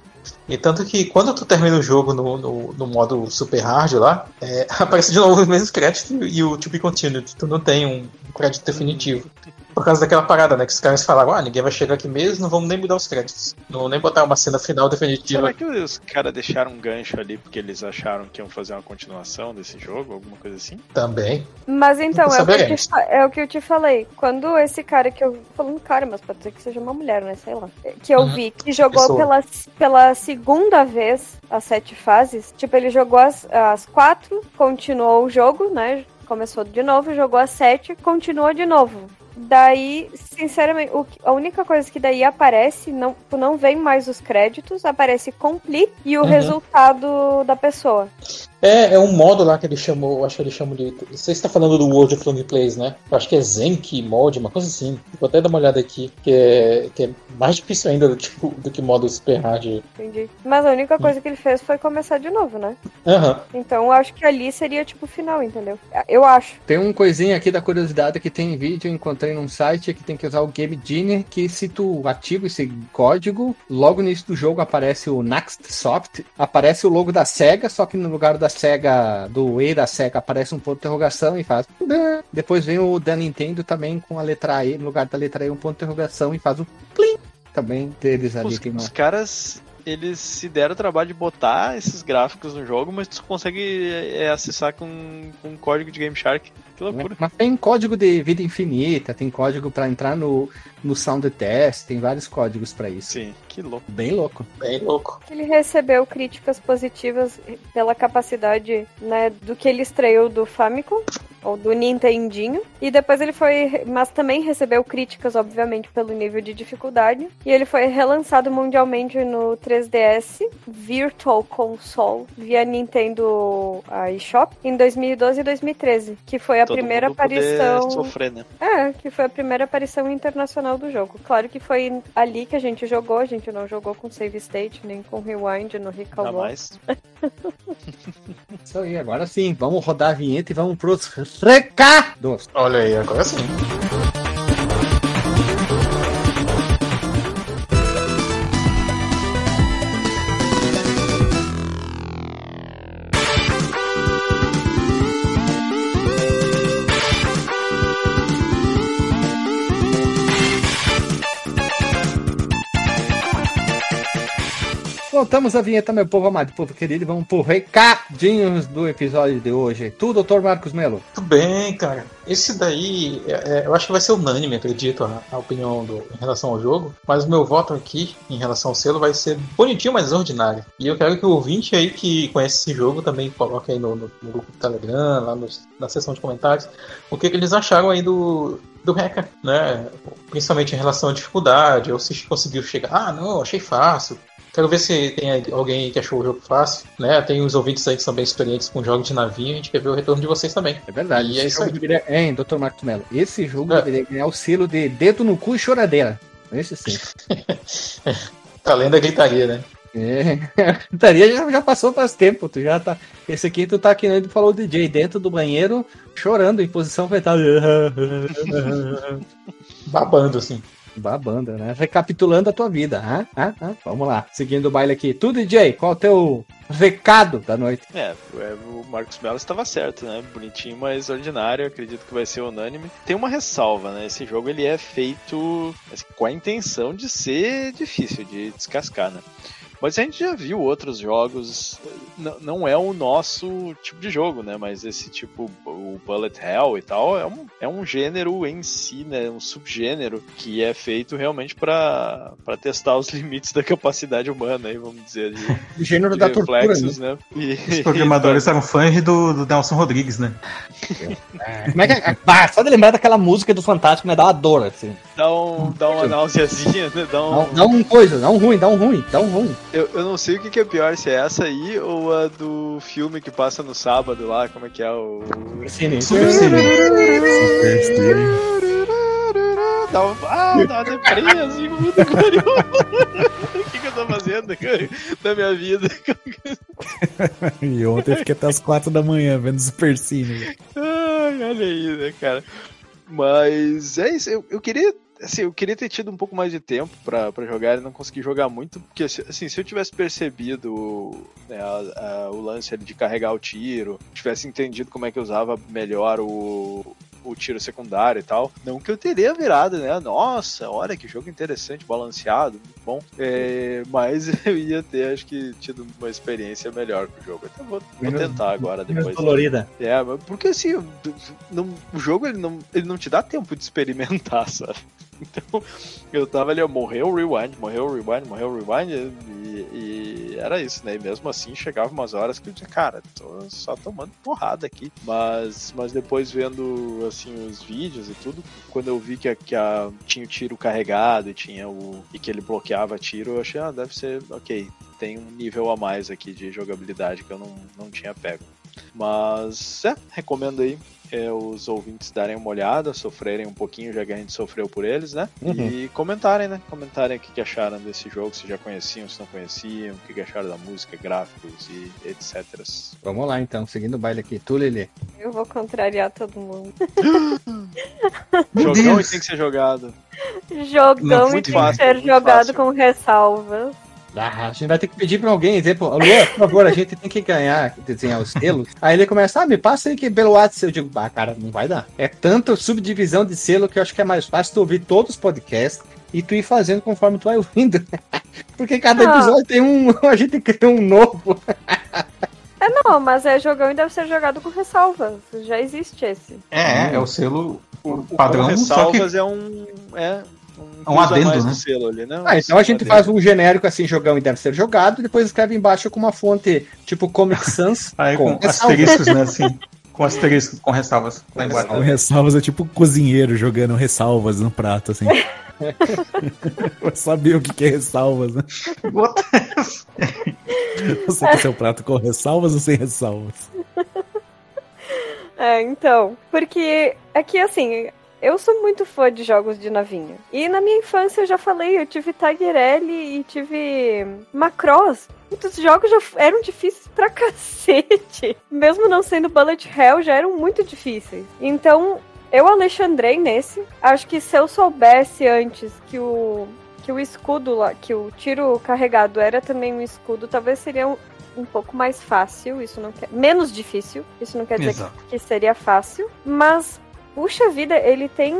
E tanto que quando tu termina o jogo no, no, no modo super hard lá, é, aparece de novo os mesmos créditos e o to be continued. Tu não tem um crédito definitivo. Por causa daquela parada, né? Que os caras falaram, ah, ninguém vai chegar aqui mesmo, não vamos nem mudar os créditos. Não vão nem botar uma cena final definitiva. Será que os caras deixaram um gancho ali porque eles acharam que iam fazer uma continuação desse jogo, alguma coisa assim? Também. Mas então, é o, que eu te, é o que eu te falei. Quando esse cara que eu. Falando cara, mas pode ser que seja uma mulher, né? Sei lá. Que eu Uhum. vi, que jogou Pessoa. pela, pela segunda vez as sete fases. Tipo, ele jogou as, as quatro, continuou o jogo, né? Começou de novo, jogou as sete, continuou de novo. Daí, sinceramente, o a única coisa que daí aparece, não, tu não vem mais os créditos, aparece complete e o Uhum. resultado da pessoa. É, é um modo lá que ele chamou, eu acho que ele chama de. Você está falando do World of Lonely Plays, né? Eu acho que é Zenki mod, uma coisa assim. Vou até dar uma olhada aqui, que é, que é mais difícil ainda do que, o- do que modo super hard. Entendi. Mas a única coisa que ele fez foi começar de novo, né? Aham. Então eu acho que ali seria tipo o final, entendeu? Eu acho. Tem um coisinha aqui da curiosidade que tem em vídeo, eu encontrei num site que tem que usar o Game Genie, que se tu ativa esse código, logo no início do jogo aparece o Next Soft, aparece o logo da SEGA, só que no lugar da SEGA, do E da SEGA, aparece um ponto de interrogação e faz. Depois vem o da Nintendo também com a letra E, no lugar da letra E, um ponto de interrogação e faz o plim. Também deles ali Os, tem uma. os caras, eles se deram o trabalho de botar esses gráficos no jogo, mas tu consegue é, acessar com, com código de Game Shark. Que loucura. Mas tem código de vida infinita, tem código pra entrar no, no sound test, tem vários códigos pra isso. Sim, que louco. Bem louco. Bem louco. Ele recebeu críticas positivas pela capacidade, né, do que ele estreou do Famicom ou do Nintendinho. E depois ele foi, mas também recebeu críticas, obviamente, pelo nível de dificuldade. E ele foi relançado mundialmente no 3DS Virtual Console via Nintendo ah, eShop em 2012 e 2013, que foi a primeira aparição. sofrer, né? É, que foi a primeira aparição internacional do jogo. Claro que foi ali que a gente jogou, a gente não jogou com save state, nem com rewind no Recall mais. Isso aí, agora sim, vamos rodar a vinheta e vamos pros recados. Olha aí, agora sim. Soltamos a vinheta, meu povo amado, povo querido, vamos pro recadinhos do episódio de hoje. Tu, doutor Marcos Melo. Tudo bem, cara. Esse daí, é, é, eu acho que vai ser unânime, acredito, a, a opinião do, em relação ao jogo. Mas o meu voto aqui, em relação ao selo, vai ser bonitinho, mas ordinário. E eu quero que o ouvinte aí que conhece esse jogo também coloque aí no, no, no grupo do Telegram, lá na seção de comentários, o que, que eles acharam aí do, do Hacker, né? Principalmente em relação à dificuldade, ou se conseguiu chegar. Ah, não, achei fácil. Quero ver se tem alguém que achou o jogo fácil, né? Tem os ouvintes aí que são bem experientes com jogos de navinha, a gente quer ver o retorno de vocês também. É verdade. E é isso aí. deveria... Hein, doutor Marcos Melo? Esse jogo É. deveria ganhar o selo de dedo no cu e choradeira. Esse sim. Além da gritaria, né? É, a gritaria já, já passou faz tempo. Tu já tá. Esse aqui tu tá que nem falou o DJ dentro do banheiro, chorando em posição fetal. Babando, assim. Babando, né? Recapitulando a tua vida. Ah, ah, ah. Vamos lá. Seguindo o baile aqui. Tu, DJ, qual o teu recado da noite? É, é, o Marcos Mello estava certo, né? Bonitinho, mas ordinário. Acredito que vai ser unânime. Tem uma ressalva, né? Esse jogo ele é feito com a intenção de ser difícil de descascar, né? Mas a gente já viu outros jogos, n- não é o nosso tipo de jogo, né? Mas esse tipo, o Bullet Hell e tal, é um, é um gênero em si, né? Um subgênero que é feito realmente para testar os limites da capacidade humana, aí, vamos dizer, de, O gênero de da tortura. reflexos, né? né? E- Os programadores eram fãs do, do Nelson Rodrigues, né? Como é que é? Ah, só de lembrar daquela música do Fantástico, né? Dá uma dor, assim. Dá, um, dá uma náuseazinha, né? Dá Dá, um... um- dá um coisa, dá um ruim, dá um ruim, dá um ruim. Eu, eu não sei o que, que é pior, se é essa aí ou a do filme que passa no sábado lá, como é que é o. Cine. Dá um, ah, uma depressa, assim, que pariu. O que, que eu tô fazendo cara, da minha vida? E ontem eu fiquei até as quatro da manhã vendo Super Cine. Ai, olha aí, né, cara. Mas é isso, eu, eu queria. Assim, eu queria ter tido um pouco mais de tempo pra jogar e não consegui jogar muito, porque assim, se eu tivesse percebido né, a- a- o lance de carregar o tiro, tivesse entendido como é que eu usava melhor o, o tiro secundário e tal, não que eu teria virado, né? Nossa, olha que jogo interessante, balanceado, muito bom. É, mas eu ia ter, acho que, tido uma experiência melhor com o jogo. Então vou, vou tentar agora depois. dolorida. É, mas porque assim, o- não- o jogo ele não, ele não te dá tempo de experimentar, sabe? Então, eu tava ali, morreu o rewind, morreu o rewind, morreu o rewind, e, e era isso, né? E mesmo assim, chegava umas horas que eu dizia, cara, tô só tomando porrada aqui. Mas, mas depois vendo, assim, os vídeos e tudo, quando eu vi que, a, que a, tinha o tiro carregado e tinha o. e que ele bloqueava tiro, eu achei, ah, deve ser, ok, tem um nível a mais aqui de jogabilidade que eu não, não tinha pego. Mas é, recomendo aí é, os ouvintes darem uma olhada, sofrerem um pouquinho, já que a gente sofreu por eles, né? Uhum. E comentarem, né? Comentarem o que, que acharam desse jogo, se já conheciam, se não conheciam, o que, que acharam da música, gráficos e etc. Vamos lá então, seguindo o baile aqui. Tu, Lili. Eu vou contrariar todo mundo. Jogão e tem que ser jogado. Jogão Não, e tem fácil, que ser jogado fácil. com ressalvas. Ah, a gente vai ter que pedir pra alguém dizer, pô, Luan, por favor, a gente tem que ganhar, desenhar os selos. Aí ele começa, ah, me passa aí que pelo WhatsApp. Eu digo, ah, cara, não vai dar. É tanta subdivisão de selo que eu acho que é mais fácil tu ouvir todos os podcasts e tu ir fazendo conforme tu vai ouvindo. Porque cada Ah. episódio tem um. A gente cria um novo. É não, mas é jogão e deve ser jogado com ressalvas. Já existe esse. É, é o selo O, o padrão, com só que ressalvas é um. É É um a adendo, mais né? do selo ali, né? Ah, então a gente Um faz um genérico assim, jogão e deve ser jogado, e depois escreve embaixo com uma fonte tipo Comic Sans. aí com ressalva. asteriscos, né? Assim, com asteriscos, com ressalvas lá embaixo. O ressalvas é tipo cozinheiro jogando ressalvas no prato, assim. Eu sabia o que que é ressalvas, né? Você quer seu prato com ressalvas ou sem ressalvas? É, então. Porque aqui, assim, eu sou muito fã de jogos de navinha. E na minha infância eu já falei, eu tive Tiger L e tive Macross. Muitos jogos já eram difíceis pra cacete. Mesmo não sendo Bullet Hell, já eram muito difíceis. Então, eu alexandrei nesse. Acho que se eu soubesse antes que o que o escudo lá, que o tiro carregado era também um escudo, talvez seria um, um pouco mais fácil. Isso não quer menos difícil. Isso não quer dizer Exato. que seria fácil, mas puxa vida, ele tem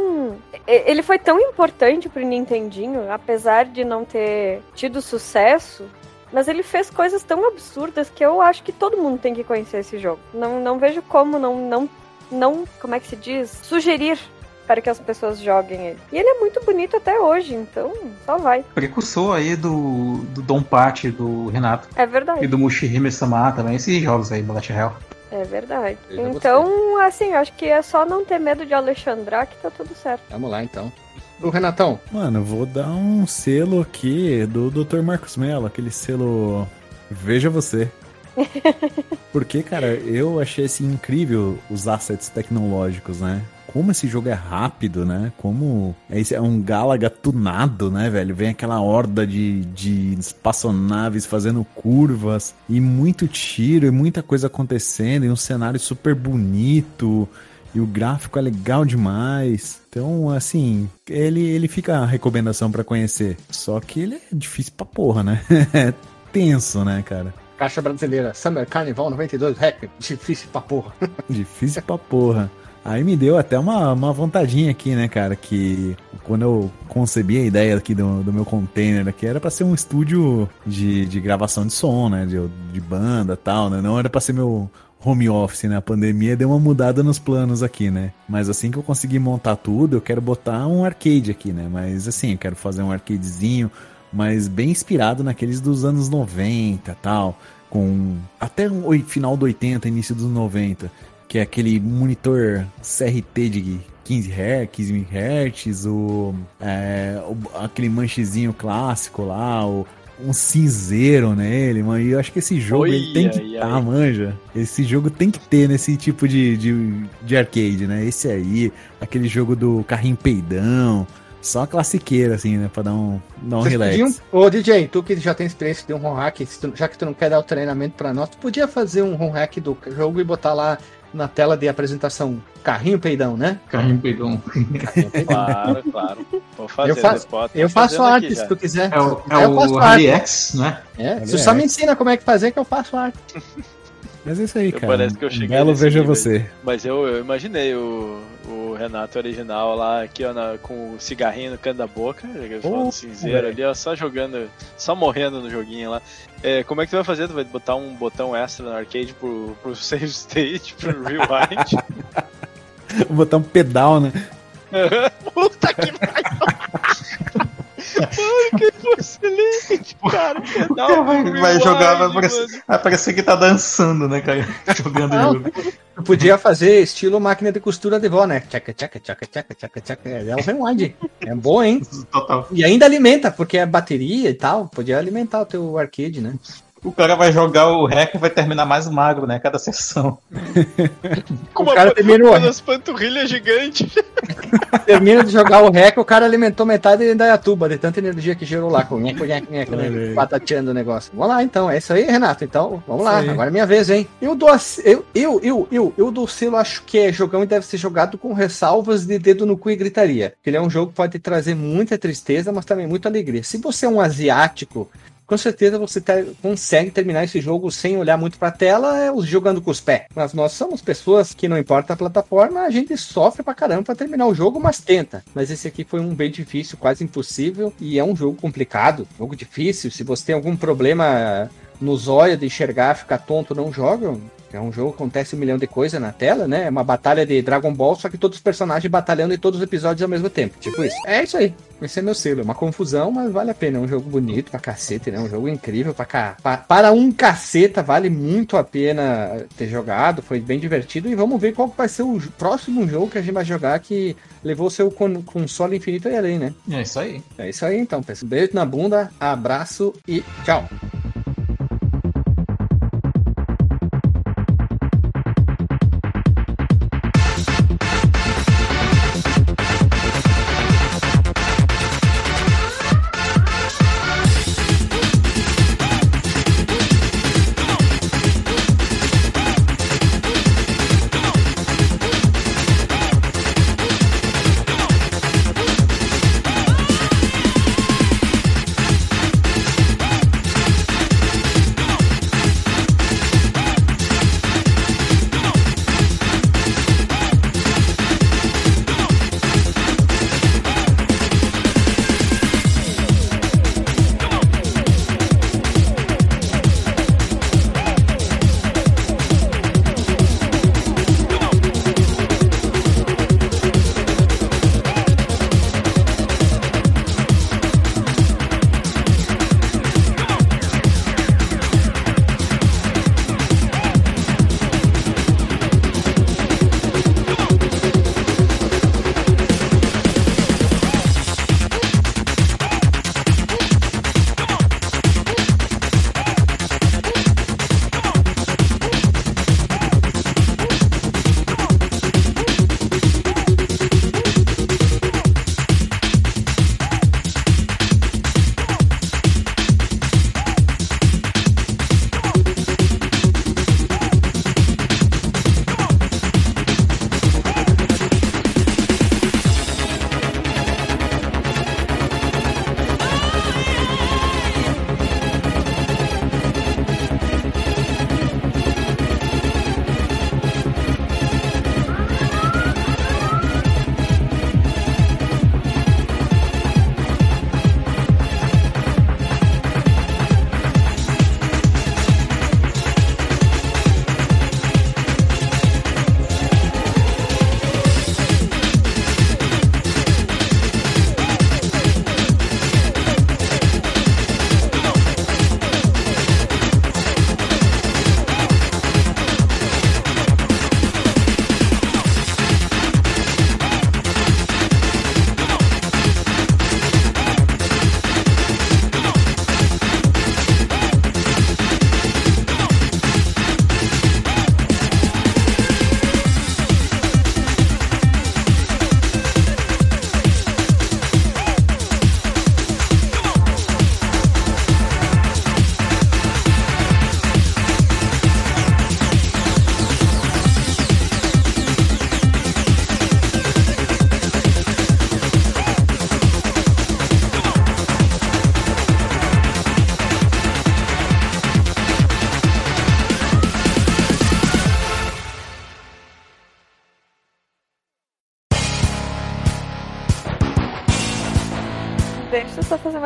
ele foi tão importante pro Nintendinho, apesar de não ter tido sucesso. Mas ele fez coisas tão absurdas que eu acho que todo mundo tem que conhecer esse jogo. Não, não vejo como não, não, não, como é que se diz? Sugerir para que as pessoas joguem ele. E ele é muito bonito até hoje, então só vai. Precursor aí do, do Dom Patti, do Renato. É verdade. E do Mushihime Sama também, esses jogos aí, Bullet Hell. É verdade. Eu Então, assim, acho que é só não ter medo de Alexandrar que tá tudo certo. Vamos lá então. O Renatão, Mano, eu vou dar um selo aqui do Dr. Marcos Mello, aquele selo Veja Você. Porque, cara, eu achei assim incrível os assets tecnológicos, né? Como esse jogo é rápido, né? Como é, esse- é um Galaga tunado, né, velho? Vem aquela horda de, de espaçonaves fazendo curvas e muito tiro e muita coisa acontecendo e um cenário super bonito. E o gráfico é legal demais. Então, assim, ele, ele fica a recomendação pra conhecer. Só que ele é difícil pra porra, né? É tenso, né, cara? Caixa Brasileira, Summer Carnival 92 Hack, difícil pra porra. Difícil pra porra. Aí me deu até uma, uma vontadinha aqui, né, cara? Que quando eu concebi a ideia aqui do, do meu container aqui, era pra ser um estúdio de, de gravação de som, né? De, de banda tal, né? Não era pra ser meu home office, né? A pandemia deu uma mudada nos planos aqui, né? Mas assim que eu conseguir montar tudo, eu quero botar um arcade aqui, né? Mas assim, eu quero fazer um arcadezinho, mas bem inspirado naqueles dos anos 90 e tal. Com até o final do 80, início dos 90 que é aquele monitor CRT de 15 Hz, 15 Hz, o, é, o- aquele manchezinho clássico lá, o, um cinzeiro nele, mano. E eu acho que esse jogo ele tem que Oi, tá, manja. Esse jogo tem que ter nesse tipo de, de, de arcade, né? Esse aí, aquele jogo do carrinho peidão. Só classiqueira, assim, né? Pra dar um, dar um Vocês relax. podiam, ô DJ, tu que já tem experiência de um home hack, já que tu não quer dar o treinamento pra nós, tu podia fazer um home hack do jogo e botar lá na tela de apresentação carrinho peidão, né? Carrinho peidão. Claro, claro. Vou fazer Eu faço- depois, Eu faço arte já. se tu quiser. É o, Se é quiser, eu faço o arte. X, né? É, é só me ensina como é que fazer que eu faço arte. Mas é isso aí, Eu cara. parece que eu cheguei Belo veja nível você. Mas eu, eu imaginei o, o Renato original lá, aqui, ó, na- com o cigarrinho no canto da boca, Oh, cinzeiro ali, ó, só jogando, só morrendo no joguinho lá. É, como é que tu vai fazer? Tu vai botar um botão extra no arcade pro, pro save state, pro rewind? Vou botar um pedal, né? Puta que pariu! Mano, que excelente, cara! Não, vai, vai jogar, vai parecer, vai parecer que tá dançando, né, cara? Jogando Não, jogo. tu podia fazer estilo máquina de costura de vó, né? Tchaca, tchaca, tchaca, tchaca, tchaca, tchaca. É o rewind. É bom, hein? Total. E ainda alimenta, porque é bateria e tal. Podia alimentar o teu arcade, né? O cara vai jogar o hack e vai terminar mais magro, né? Cada sessão. Com o cara terminou. com as panturrilhas gigantes. Termina de jogar o rec, o cara alimentou metade da tuba, de tanta energia que gerou lá, com nheco, Olha né? aí. Batateando o negócio. Vamos lá, então. É isso aí, Renato. Então, vamos lá. Agora é minha vez, hein? Eu dou, eu, eu, eu, eu, eu dou selo, acho que é jogão e deve ser jogado com ressalvas de dedo no cu e gritaria. Porque ele é um jogo que pode trazer muita tristeza, mas também muita alegria. Se você é um asiático, com certeza você te- consegue terminar esse jogo sem olhar muito pra tela, é, jogando com os pés. Mas nós somos pessoas que não importa a plataforma, a gente sofre pra caramba pra terminar o jogo, mas tenta. Mas esse aqui foi um bem difícil, quase impossível, e é um jogo complicado, jogo difícil. Se você tem algum problema nos olhos de enxergar, ficar tonto, não joga. É um jogo que acontece um milhão de coisas na tela, né? É uma batalha de Dragon Ball, só que todos os personagens batalhando em todos os episódios ao mesmo tempo. Tipo isso. É isso aí. Esse é meu selo. É uma confusão, mas vale a pena. É um jogo bonito pra cacete, né? Um jogo incrível pra cá. Pa- Para um caceta, vale muito a pena ter jogado. Foi bem divertido. E vamos ver qual vai ser o próximo jogo que a gente vai jogar que levou seu con- console infinito e além, né? É isso aí. É isso aí, então, pessoal. Beijo na bunda, abraço e tchau.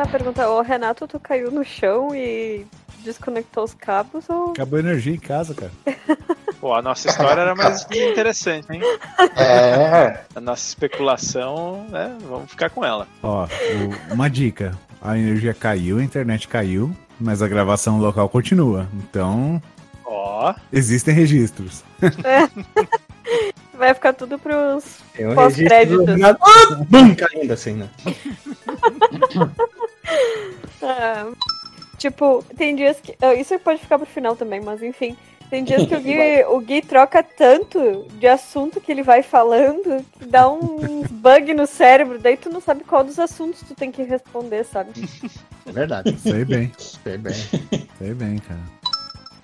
Pergunta. Ô, Renato, tu caiu no chão e desconectou os cabos ou. Acabou a energia em casa, cara. Pô, a nossa história era mais interessante, hein? É. A nossa especulação, né? Vamos ficar com ela. Ó, uma dica. A energia caiu, a internet caiu, mas a gravação local continua. Então, Ó, existem registros. Vai ficar tudo pros pós-créditos. Bum, caindo assim, né? Ah, tipo, tem dias que. ah, Isso pode ficar pro final também, mas enfim. Tem dias que o Gui, o Gui troca tanto de assunto que ele vai falando que dá um bug no cérebro, daí tu não sabe qual dos assuntos tu tem que responder, sabe? É verdade. Sei bem, Sei bem. sei bem, cara.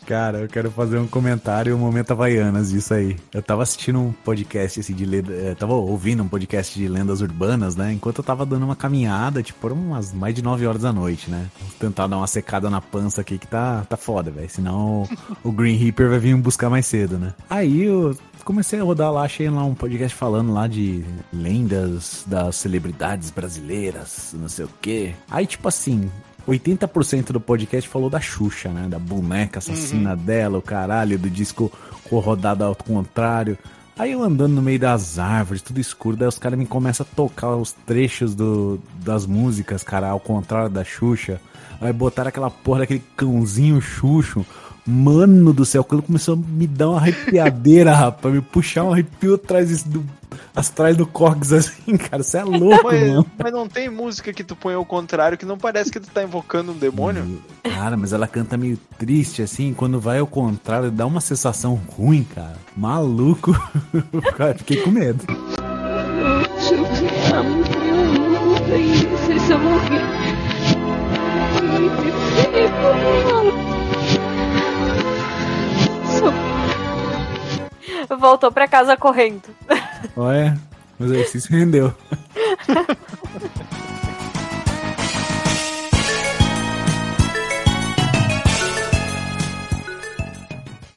Cara, eu quero fazer um comentário, um momento Havaianas disso aí. Eu tava assistindo um podcast assim, de lenda, eh, tava ouvindo um podcast de lendas urbanas, né? Enquanto eu tava dando uma caminhada, tipo, foram umas mais de 9 horas da noite, né? Vou tentar dar uma secada na pança aqui que tá, tá foda, velho. Senão o Green Reaper vai vir me buscar mais cedo, né? Aí eu comecei a rodar lá, achei lá um podcast falando lá de lendas das celebridades brasileiras, não sei o quê. Aí, tipo assim, 80% do podcast falou da Xuxa, né? Da boneca assassina dela, o caralho, do disco com rodada ao contrário. Aí eu andando no meio das árvores, tudo escuro, daí os caras me começam a tocar os trechos do, das músicas, cara, ao contrário da Xuxa. Aí botaram aquela porra daquele cãozinho Xuxo. Mano do céu, quando começou a me dar uma arrepiadeira, rapaz, me puxar um arrepio atrás do, atrás do Corgs assim, cara, você é louco, mas, mano. mas não tem música que tu põe ao contrário que não parece que tu tá invocando um demônio? Cara, mas ela canta meio triste, assim, quando vai ao contrário, dá uma sensação ruim, cara. Maluco. Cara, Fiquei com medo. Voltou pra casa correndo. Olha, mas o exercício rendeu.